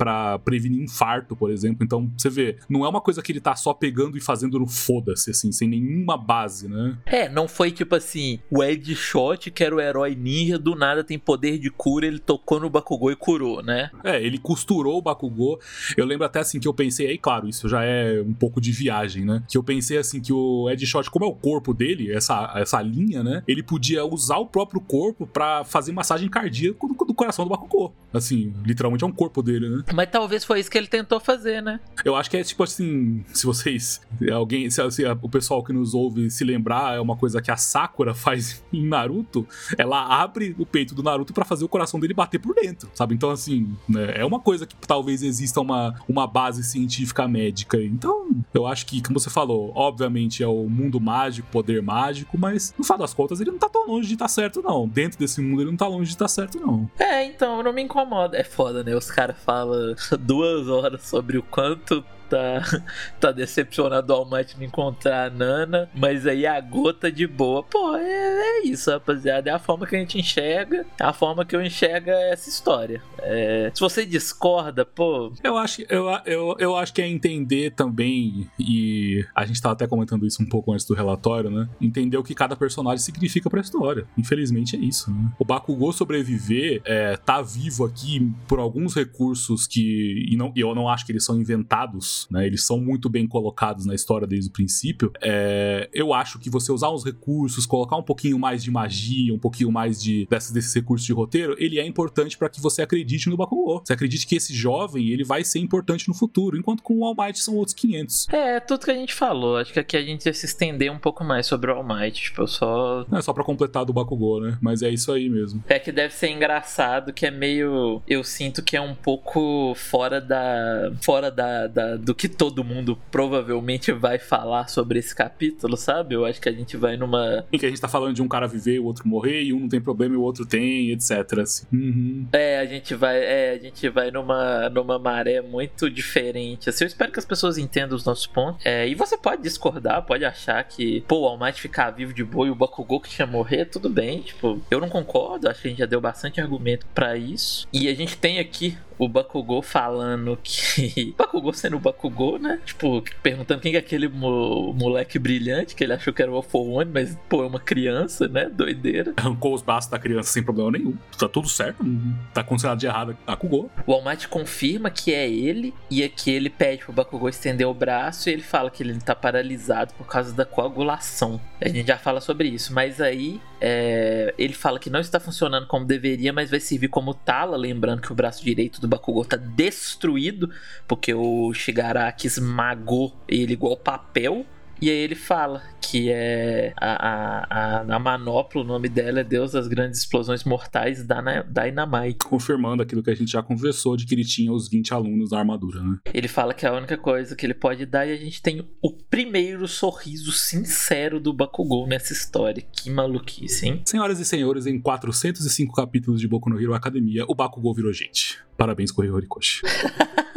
prevenir infarto, por exemplo. Então você vê, não é uma coisa que ele tá só pegando e fazendo no foda-se, assim, sem nenhuma base, né? É, não foi tipo assim, o Ed Shot, que era o herói ninja, do nada tem poder de cura, ele tocou no Bakugou e curou, né? É, ele costurou o Bakugou. Eu lembro até assim que eu pensei, aí claro, isso já é um pouco de viagem, né? Que eu pensei assim que o Ed Shot, como é o corpo dele, essa essa, essa linha, né? Ele podia usar o próprio corpo para fazer massagem cardíaca do, do coração do Bakugou. Assim, literalmente é um corpo dele, né? Mas talvez foi isso que ele tentou fazer, né? Eu acho que é tipo assim, se vocês, alguém, se, se o pessoal que nos ouve se lembrar, é uma coisa que a Sakura faz [laughs] em Naruto, ela abre o peito do Naruto para fazer o coração dele bater por dentro, sabe? Então, assim, né, é uma coisa que talvez exista uma, uma base científica médica. Então, eu acho que, como você falou, obviamente é o mundo mágico, poder mágico, mas no final das contas ele não tá tão longe de estar tá certo, não. Dentro desse mundo ele não tá longe de estar tá certo, não. É, então, não me incomoda. É foda, né? Os caras falam [laughs] duas horas sobre o quanto tá, tá decepcionado do All Might não encontrar a Nana, mas aí a gota de boa. Pô, é, é, isso, rapaziada. É a forma que a gente enxerga, é a forma que eu enxergo essa história. É, se você discorda, pô. Eu acho, eu, eu, eu acho que é entender também, e a gente tava até comentando isso um pouco antes do relatório, né? Entender o que cada personagem significa pra história. Infelizmente é isso, né? O Bakugou sobreviver, é, tá vivo aqui por alguns recursos que. E não, eu não acho que eles são inventados né? Eles são muito bem colocados na história desde o princípio. É, eu acho que você usar os recursos, colocar um pouquinho mais de magia, um pouquinho mais de desses, desses recursos de roteiro, ele é importante para que você acredite no Bakugou. Você acredite que esse jovem, ele vai ser importante no futuro, enquanto com o All Might são outros 500. É, tudo que a gente falou. Acho que aqui a gente ia se estender um pouco mais sobre o All Might, tipo, só... Não é só pra completar do Bakugou, né? Mas é isso aí mesmo. É que deve ser engraçado, que é meio... Eu sinto que é um pouco fora da... Fora da, da do do que todo mundo provavelmente vai falar sobre esse capítulo, sabe? Eu acho que a gente vai numa. Em que a gente tá falando de um cara viver e o outro morrer, e um não tem problema e o outro tem, etc. Assim. Uhum. É, a gente vai, é, a gente vai numa, numa maré muito diferente. Assim, eu espero que as pessoas entendam os nossos pontos. É, e você pode discordar, pode achar que, pô, o All Might ficar vivo de boa e o Bakugou que tinha morrer, tudo bem. Tipo, eu não concordo, acho que a gente já deu bastante argumento para isso. E a gente tem aqui o Bakugou falando que. [laughs] Bakugou sendo o Bakugou, né? Tipo, perguntando quem é aquele mo moleque brilhante que ele achou que era o Alpha One, mas, pô, é uma criança, né? Doideira. Arrancou os braços da criança sem problema nenhum. Tá tudo certo, não tá acontecendo nada de errado. Bakugou. O All Might confirma que é ele, e aqui ele pede pro Bakugou estender o braço e ele fala que ele tá paralisado por causa da coagulação. A gente já fala sobre isso, mas aí é, ele fala que não está funcionando como deveria, mas vai servir como tala, lembrando que o braço direito do Bakugou tá destruído, porque o Shigaraki esmagou ele igual papel. E aí ele fala que é a, a, a, Manopla, o nome dela é Deus das Grandes Explosões Mortais da Dynamite. Confirmando aquilo que a gente já conversou de que ele tinha os 20 alunos da armadura, né? Ele fala que é a única coisa que ele pode dar e a gente tem o primeiro sorriso sincero do Bakugou nessa história. Que maluquice, hein? Senhoras e senhores, em 405 capítulos de Boku no Hero Academia, o Bakugou virou gente. Parabéns, Correio Horikoshi. [laughs]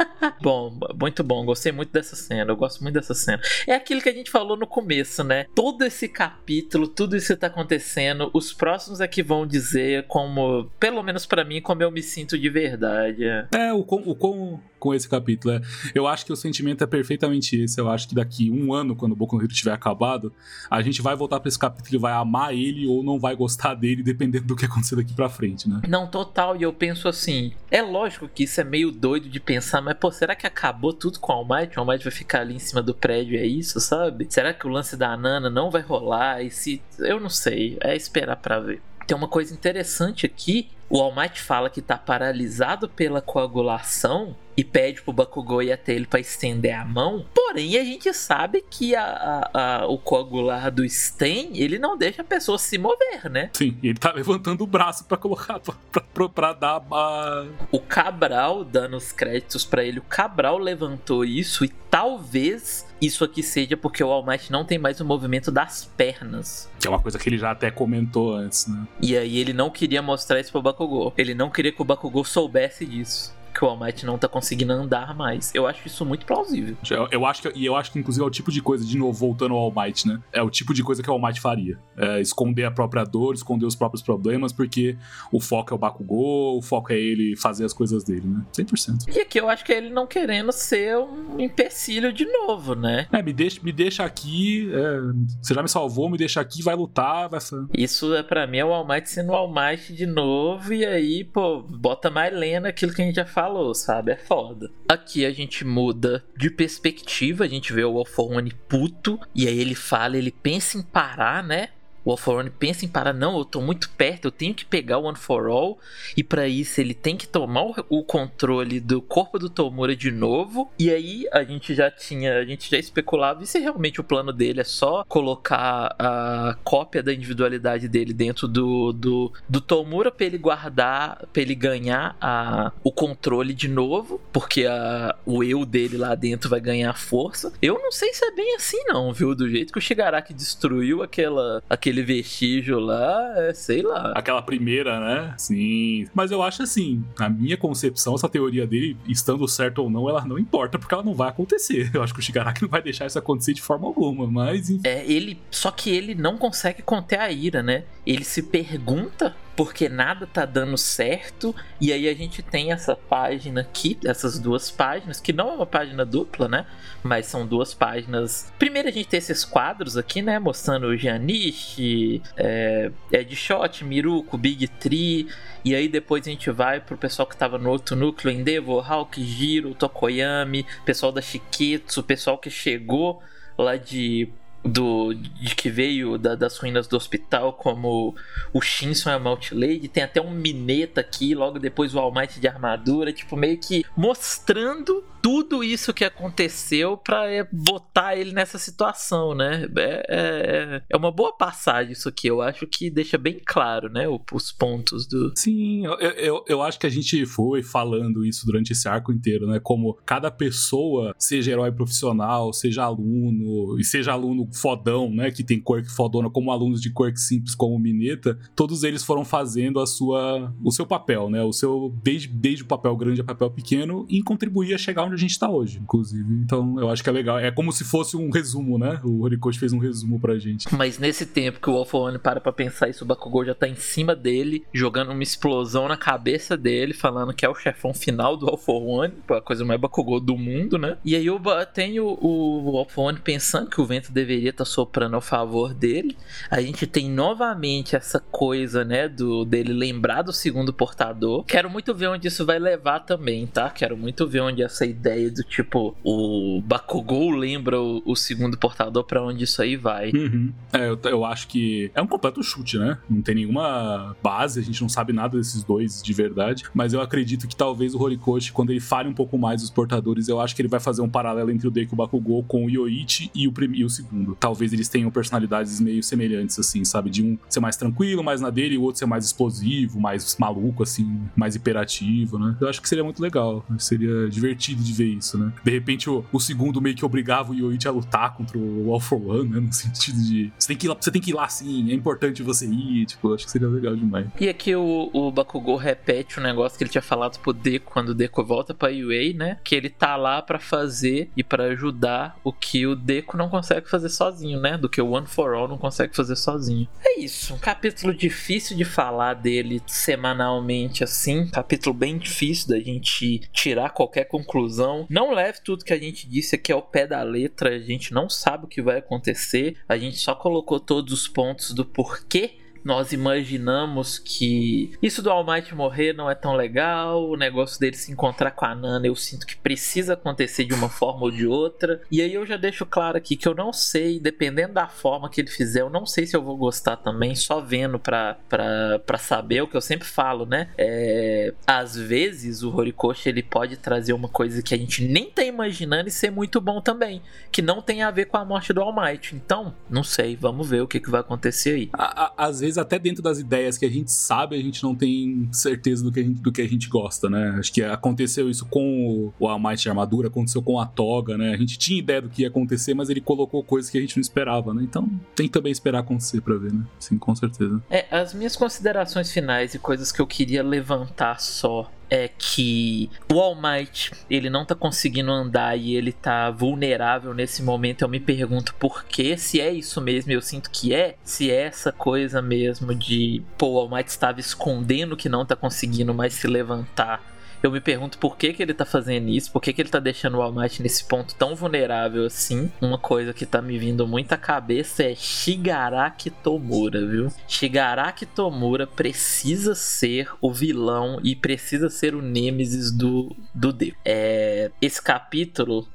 bom, muito bom. Gostei muito dessa cena. Eu gosto muito dessa cena. É aquilo que a gente falou no começo, né? Todo esse capítulo, tudo isso que tá acontecendo, os próximos é que vão dizer como, pelo menos para mim, como eu me sinto de verdade. É, o, o, o, com esse capítulo. É. Eu acho que o sentimento é perfeitamente esse. Eu acho que daqui um ano, quando o Boku no Hero tiver acabado, a gente vai voltar para esse capítulo e vai amar ele ou não vai gostar dele, dependendo do que acontecer daqui pra frente, né? Não, total. E eu penso assim: é lógico que isso é meio doido de pensar, mas pô, será que acabou tudo com o All Might? O All Might vai ficar ali em cima do prédio, é isso, sabe? Será que o lance da Nana não vai rolar? E se. Eu não sei. É esperar pra ver. Tem uma coisa interessante aqui. O All Might fala que tá paralisado pela coagulação e pede pro Bakugou ir até ele para estender a mão. Porém, a gente sabe que a, a, a, o coagular do Sten, ele não deixa a pessoa se mover, né? Sim, ele tá levantando o braço para colocar, pra, pra, pra, dar a... O Cabral, dando os créditos para ele, o Cabral levantou isso e talvez isso aqui seja porque o All Might não tem mais o movimento das pernas. Que é uma coisa que ele já até comentou antes, né? E aí ele não queria mostrar isso pro Bakugou. Ele não queria que o Bakugou soubesse disso que o All Might não tá conseguindo andar mais. Eu acho isso muito plausível. Eu, eu, acho que, e eu acho que, inclusive, é o tipo de coisa, de novo, voltando ao All Might, né? É o tipo de coisa que o All Might faria. É esconder a própria dor, esconder os próprios problemas, porque o foco é o Bakugou, o foco é ele fazer as coisas dele, né? 100%. E aqui eu acho que é ele não querendo ser um empecilho de novo, né? É, me deixa, me deixa aqui, é, você já me salvou, me deixa aqui, vai lutar, vai... Isso é para mim é o All Might sendo o All Might de novo, e aí, pô, bota mais lenda aquilo que a gente já falou falou, sabe? É foda. Aqui a gente muda de perspectiva, a gente vê o Alforone puto, e aí ele fala, ele pensa em parar, né? O Alforone pensa em parar, não, eu tô muito perto, eu tenho que pegar o One for All, e para isso ele tem que tomar o controle do corpo do Tomura de novo. E aí a gente já tinha, a gente já especulava e se realmente o plano dele é só colocar a cópia da individualidade dele dentro do, do, do Tomura pra ele guardar, pra ele ganhar a, o controle de novo, porque a, o eu dele lá dentro vai ganhar força. Eu não sei se é bem assim não, viu? Do jeito que o Shigaraki destruiu aquela, aquele aquele vestígio lá, é, sei lá. Aquela primeira, né? Sim. Mas eu acho assim, na minha concepção, essa teoria dele, estando certo ou não, ela não importa, porque ela não vai acontecer. [laughs] Eu acho que o Shigaraki não vai deixar isso acontecer de forma alguma, mas. É, ele. Só que ele não consegue conter a ira, né? Ele se pergunta porque nada tá dando certo. E aí a gente tem essa página aqui, essas duas páginas, que não é uma página dupla, né? Mas são duas páginas. Primeiro a gente tem esses quadros aqui, né? Mostrando o Janishi, é, Ed Miruko, Big Tree. E aí depois a gente vai pro pessoal que tava no outro núcleo, Endeavor, Hulk, Giro, Tokoyami, pessoal da Shiketsu, pessoal que chegou lá de do de que veio da, das ruínas do hospital, como o Shinson e a Lady tem até um Mineta aqui, logo depois o All Might de armadura, tipo, meio que mostrando tudo isso que aconteceu para é, botar ele nessa situação, né? É, é, é, uma boa passagem isso aqui, eu acho que deixa bem claro, né? Os pontos do. Sim, eu, eu, eu acho que a gente foi falando isso durante esse arco inteiro, né? Como cada pessoa, seja herói profissional, seja aluno, e seja aluno fodão, né, que tem quirk fodona, como alunos de quirk simples como Mineta, todos eles foram fazendo a sua, o seu papel, né, o seu, desde, desde o papel grande a papel pequeno, e contribuir a chegar onde a gente tá hoje, inclusive. Então, eu acho que é legal. É como se fosse um resumo, né? O Horikoshi fez um resumo pra gente. Mas nesse tempo que o for One para pra pensar isso, o Bakugou já tá em cima dele, jogando uma explosão na cabeça dele, falando que é o chefão final do for One, a coisa mais Bakugou do mundo, né? E aí eu tenho o, o for One pensando que o vento deveria estar tá soprando ao favor dele. A gente tem novamente essa coisa, né, do dele lembrar do segundo portador. Quero muito ver onde isso vai levar também, tá? Quero muito ver onde essa ideia do tipo o Bakugou lembra o, o segundo portador para onde isso aí vai. Uhum. É, eu, eu acho que é um completo chute, né? Não tem nenhuma base, a gente não sabe nada desses dois de verdade, mas eu acredito que talvez o Horikoshi, quando ele fale um pouco mais dos portadores, eu acho que ele vai fazer um paralelo entre o Deku Bakugou com o Yoichi e o, e o segundo. Talvez eles tenham personalidades meio semelhantes, assim, sabe? De um ser mais tranquilo, mais na dele, e o outro ser mais explosivo, mais maluco, assim, mais hiperativo, né? Eu acho que seria muito legal. Seria divertido de ver isso, né? De repente, o, o segundo meio que obrigava o Yoichi a lutar contra o All for One, né? [laughs] No sentido de você tem que ir lá, você tem que ir lá sim, é importante você ir. Tipo, acho que seria legal demais. E aqui o, o Bakugou repete o um negócio que ele tinha falado pro Deco quando o Deco volta pra UA, né? Que ele tá lá para fazer e para ajudar o que o Deco não consegue fazer sozinho, né? Do que o One for All não consegue fazer sozinho. É isso, um capítulo difícil de falar dele semanalmente assim, capítulo bem difícil da gente tirar qualquer conclusão. Não leve tudo que a gente disse aqui ao pé da letra, a gente não sabe o que vai acontecer, a gente só colocou todos os pontos do porquê nós imaginamos que isso do All Might morrer não é tão legal, o negócio dele se encontrar com a Nana eu sinto que precisa acontecer de uma forma ou de outra. E aí eu já deixo claro aqui que eu não sei, dependendo da forma que ele fizer, eu não sei se eu vou gostar também, só vendo pra, pra, pra saber o que eu sempre falo, né? É, às vezes o Horikoshi ele pode trazer uma coisa que a gente nem tá imaginando e ser muito bom também, que não tem a ver com a morte do All Might. Então, não sei, vamos ver o que, que vai acontecer aí. às vezes vezes até dentro das ideias que a gente sabe, a gente não tem certeza do que a gente, do que a gente gosta, né? Acho que aconteceu isso com o Almighty de armadura, aconteceu com a toga, né? A gente tinha ideia do que ia acontecer, mas ele colocou coisas que a gente não esperava, né? Então tem que também esperar acontecer pra ver, né? Sim, com certeza. É, as minhas considerações finais e coisas que eu queria levantar só é que o All Might, ele não tá conseguindo andar e ele tá vulnerável nesse momento. Eu me pergunto por quê, se é isso mesmo, eu sinto que é, se é essa coisa mesmo de, pô, o All Might estava escondendo que não tá conseguindo mais se levantar eu me pergunto por que, que ele tá fazendo isso, por que, que ele tá deixando o All Might nesse ponto tão vulnerável assim. Uma coisa que tá me vindo muito à cabeça é Shigaraki Tomura, viu? Shigaraki Tomura precisa ser o vilão e precisa ser o Nemesis do, do Deku. É, esse capítulo,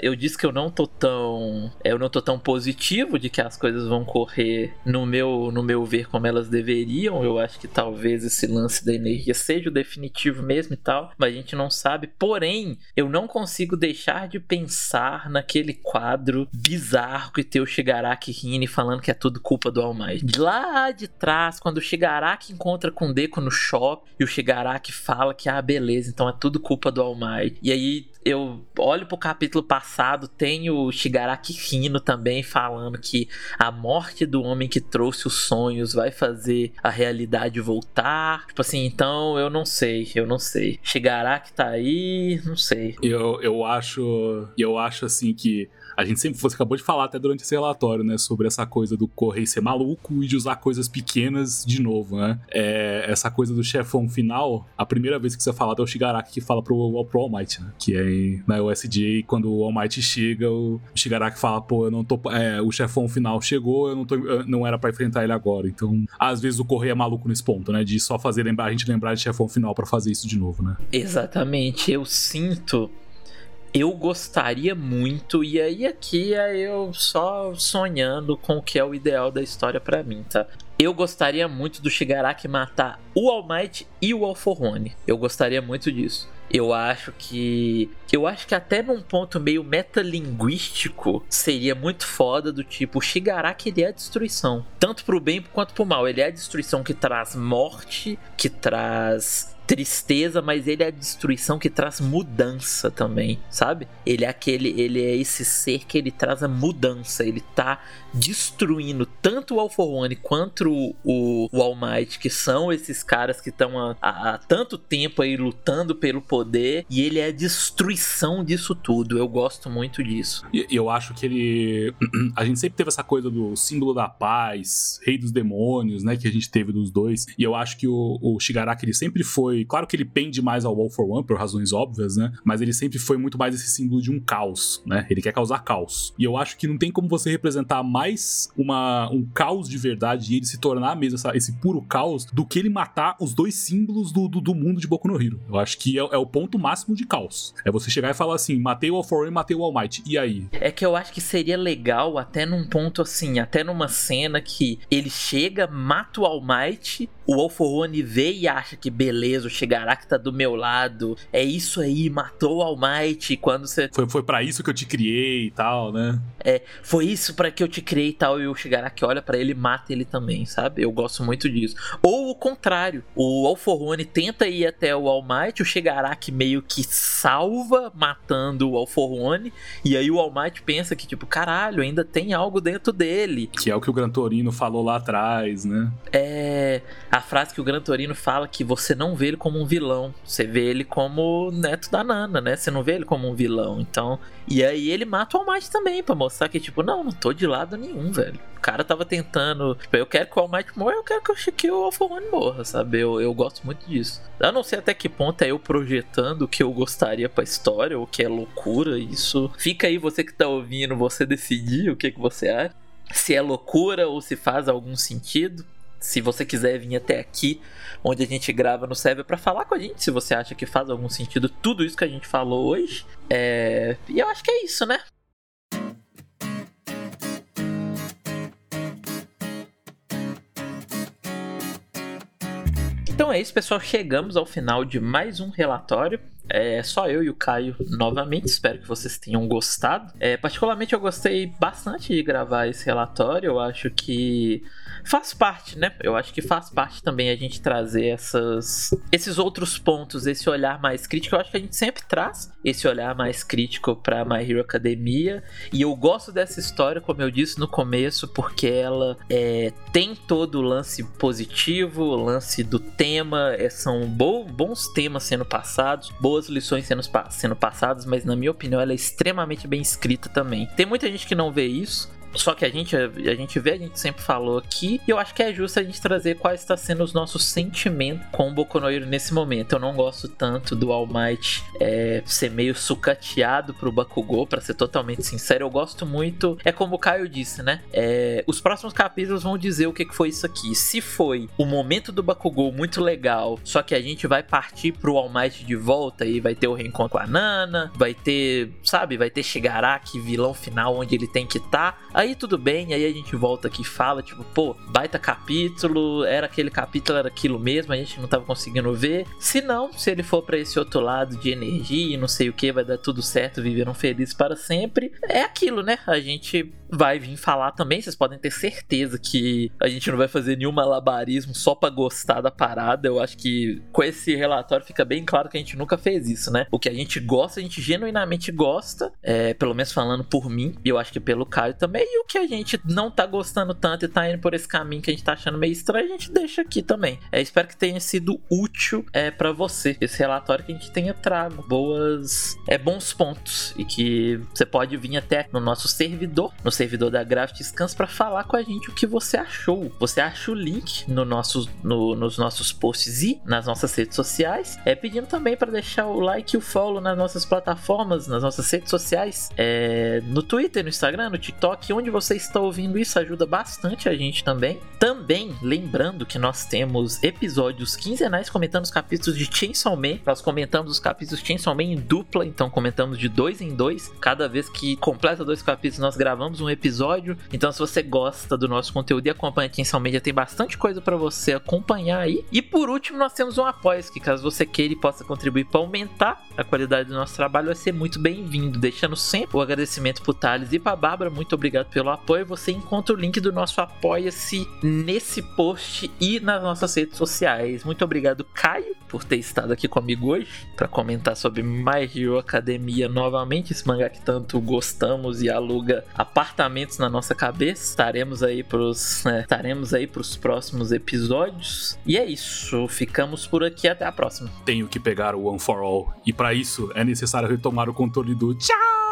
eu disse que eu não tô tão. Eu não tô tão positivo de que as coisas vão correr no meu, no meu ver como elas deveriam. Eu acho que talvez esse lance da energia seja o definitivo mesmo tal, mas a gente não sabe. Porém, eu não consigo deixar de pensar naquele quadro bizarro que tem o Shigaraki Hine falando que é tudo culpa do All Might. Lá de trás, quando o Shigaraki encontra com o Deku no shopping e o Shigaraki fala que, ah, beleza, então é tudo culpa do All Might. E aí eu olho pro capítulo passado, tem o Shigaraki Hino também falando que a morte do homem que trouxe os sonhos vai fazer a realidade voltar. Tipo assim, então eu não sei, eu não sei. Shigaraki tá aí, não sei. Eu, eu acho. Eu acho assim que a gente sempre você acabou de falar até durante esse relatório, né, sobre essa coisa do correio ser maluco e de usar coisas pequenas de novo, né? É, essa coisa do chefão final, a primeira vez que você fala é o Shigaraki que fala pro, pro All Might, né? Que é na USJ, quando o All Might chega, o Shigaraki fala, pô, eu não tô. É, o chefão final chegou, eu não, tô, eu não era para enfrentar ele agora. Então, às vezes o correio é maluco nesse ponto, né? De só fazer lembrar, a gente lembrar de chefão final para fazer isso de novo, né? Exatamente. Eu sinto eu gostaria muito, e aí aqui é eu só sonhando com o que é o ideal da história para mim, tá? Eu gostaria muito do Shigaraki matar o All Might e o Alforrone. Eu gostaria muito disso. Eu acho que. Eu acho que até num ponto meio metalinguístico seria muito foda do tipo: o Shigaraki ele é a destruição. Tanto pro bem quanto pro mal. Ele é a destruição que traz morte, que traz tristeza, mas ele é a destruição que traz mudança também, sabe? Ele é aquele, ele é esse ser que ele traz a mudança, ele tá destruindo tanto o All for One quanto o, o All Might, que são esses caras que estão há, há, tanto tempo aí lutando pelo poder, e ele é a destruição disso tudo. Eu gosto muito disso. E eu acho que ele. [clears throat] A gente sempre teve essa coisa do símbolo da paz, rei dos demônios, né? Que a gente teve dos dois. E eu acho que o, o Shigaraki ele sempre foi. Claro que ele pende mais ao All for One, por razões óbvias, né? Mas ele sempre foi muito mais esse símbolo de um caos, né? Ele quer causar caos. E eu acho que não tem como você representar mais uma, um caos de verdade e ele se tornar mesmo essa, esse puro caos do que ele matar os dois símbolos do, do, do mundo de Boku no Hero. Eu acho que é, é, o ponto máximo de caos. É você chegar e falar assim: matei o All For One, matei o All Might. E aí? É que eu acho que seria legal até num ponto assim, até numa cena que ele chega, mata o All Might o All for One vê e acha que beleza, Shigaraki tá do meu lado. É isso aí, matou o All Might. Quando você. Foi, foi para isso que eu te criei e tal, né? É, foi isso para que eu te criei e tal. E o Shigaraki olha para ele mata ele também, sabe? Eu gosto muito disso. Ou o contrário, o All for One tenta ir até o All Might, o Shigaraki meio que salva matando o All for One. E aí o All Might pensa que, tipo, caralho, ainda tem algo dentro dele. Que é o que o Gran Torino falou lá atrás, né? É a frase que o Gran Torino fala que você não vê ele como um vilão, você vê ele como neto da Nana, né? Você não vê ele como um vilão. Então, e aí ele mata o All Might também para mostrar que tipo, não, não tô de lado nenhum, velho. O cara tava tentando, tipo, eu quero que o All Might morra, eu quero que o Alpha One morra, sabe? Eu, eu gosto muito disso. Eu não sei até que ponto é eu projetando o que eu gostaria pra história, ou que é loucura, isso. Fica aí você que tá ouvindo, você decidir o que que você acha se é loucura ou se faz algum sentido se você quiser vir até aqui, onde a gente grava no server, para falar com a gente, se você acha que faz algum sentido tudo isso que a gente falou hoje. É... E eu acho que é isso, né? Então é isso, pessoal. Chegamos ao final de mais um relatório. É só eu e o Caio novamente. Espero que vocês tenham gostado. É, particularmente, eu gostei bastante de gravar esse relatório. Eu acho que faz parte, né? Eu acho que faz parte também a gente trazer essas, esses outros pontos, esse olhar mais crítico. Eu acho que a gente sempre traz esse olhar mais crítico para My Hero Academia. E eu gosto dessa história, como eu disse no começo, porque ela é, tem todo o lance positivo, o lance do tema. É, são bo bons temas sendo passados, boas lições sendo, sendo passadas, mas na minha opinião ela é extremamente bem escrita também. Tem muita gente que não vê isso, só que a gente, a gente vê, a gente sempre falou aqui, e eu acho que é justo a gente trazer quais está sendo os nossos sentimentos com o Boku no Hero nesse momento. Eu não gosto tanto do All Might é, ser meio sucateado pro Bakugou, para ser totalmente sincero. Eu gosto muito, é como o Caio disse, né? É, os próximos capítulos vão dizer o que, foi isso aqui. Se foi o momento do Bakugou muito legal, só que a gente vai partir pro All Might de volta e vai ter o reencontro com a Nana, vai ter, sabe, vai ter Shigaraki, vilão final onde ele tem que estar. Tá Aí tudo bem, aí a gente volta aqui e fala, tipo, pô, baita capítulo, era aquele capítulo, era aquilo mesmo, a gente não tava conseguindo ver. Se não, se ele for para esse outro lado de energia e não sei o que, vai dar tudo certo, viveram felizes para sempre. É aquilo, né? A gente vai vir falar também, vocês podem ter certeza que a gente não vai fazer nenhum malabarismo só para gostar da parada. Eu acho que com esse relatório fica bem claro que a gente nunca fez isso, né? O que a gente gosta, a gente genuinamente gosta, é, pelo menos falando por mim, e eu acho que pelo Caio também e o que a gente não tá gostando tanto e tá indo por esse caminho que a gente tá achando meio estranho, a gente deixa aqui também. É, espero que tenha sido útil é, para você esse relatório que a gente tenha trago boas, é, bons pontos e que você pode vir até no nosso servidor, no servidor da Graft Scans para falar com a gente o que você achou. Você acha o link no nosso, no, nos nossos posts e nas nossas redes sociais. É pedindo também para deixar o like e o follow nas nossas plataformas, nas nossas redes sociais, é, no Twitter, no Instagram, no TikTok, onde você está ouvindo isso ajuda bastante a gente também. Também lembrando que nós temos episódios quinzenais comentando os capítulos de Chainsaw Man. Nós comentamos os capítulos de Chainsaw Man em dupla, então comentamos de dois em dois. Cada vez que completa dois capítulos, nós gravamos um episódio. Então, se você gosta do nosso conteúdo e acompanha aqui em São Media, tem bastante coisa para você acompanhar aí. E por último, nós temos um apoio que caso você queira e possa contribuir para aumentar a qualidade do nosso trabalho, vai ser muito bem-vindo. Deixando sempre o agradecimento pro Thales e pra Bárbara. Muito obrigado pelo apoio. Você encontra o link do nosso Apoia-se nesse post e nas nossas redes sociais. Muito obrigado, Caio, por ter estado aqui comigo hoje para comentar sobre My Hero Academia novamente, esse mangá que tanto gostamos e aluga na nossa cabeça. Estaremos aí pros, né, estaremos aí pros próximos episódios. E é isso, ficamos por aqui até a próxima. Tenho que pegar o One for All e para isso é necessário retomar o controle do tchau.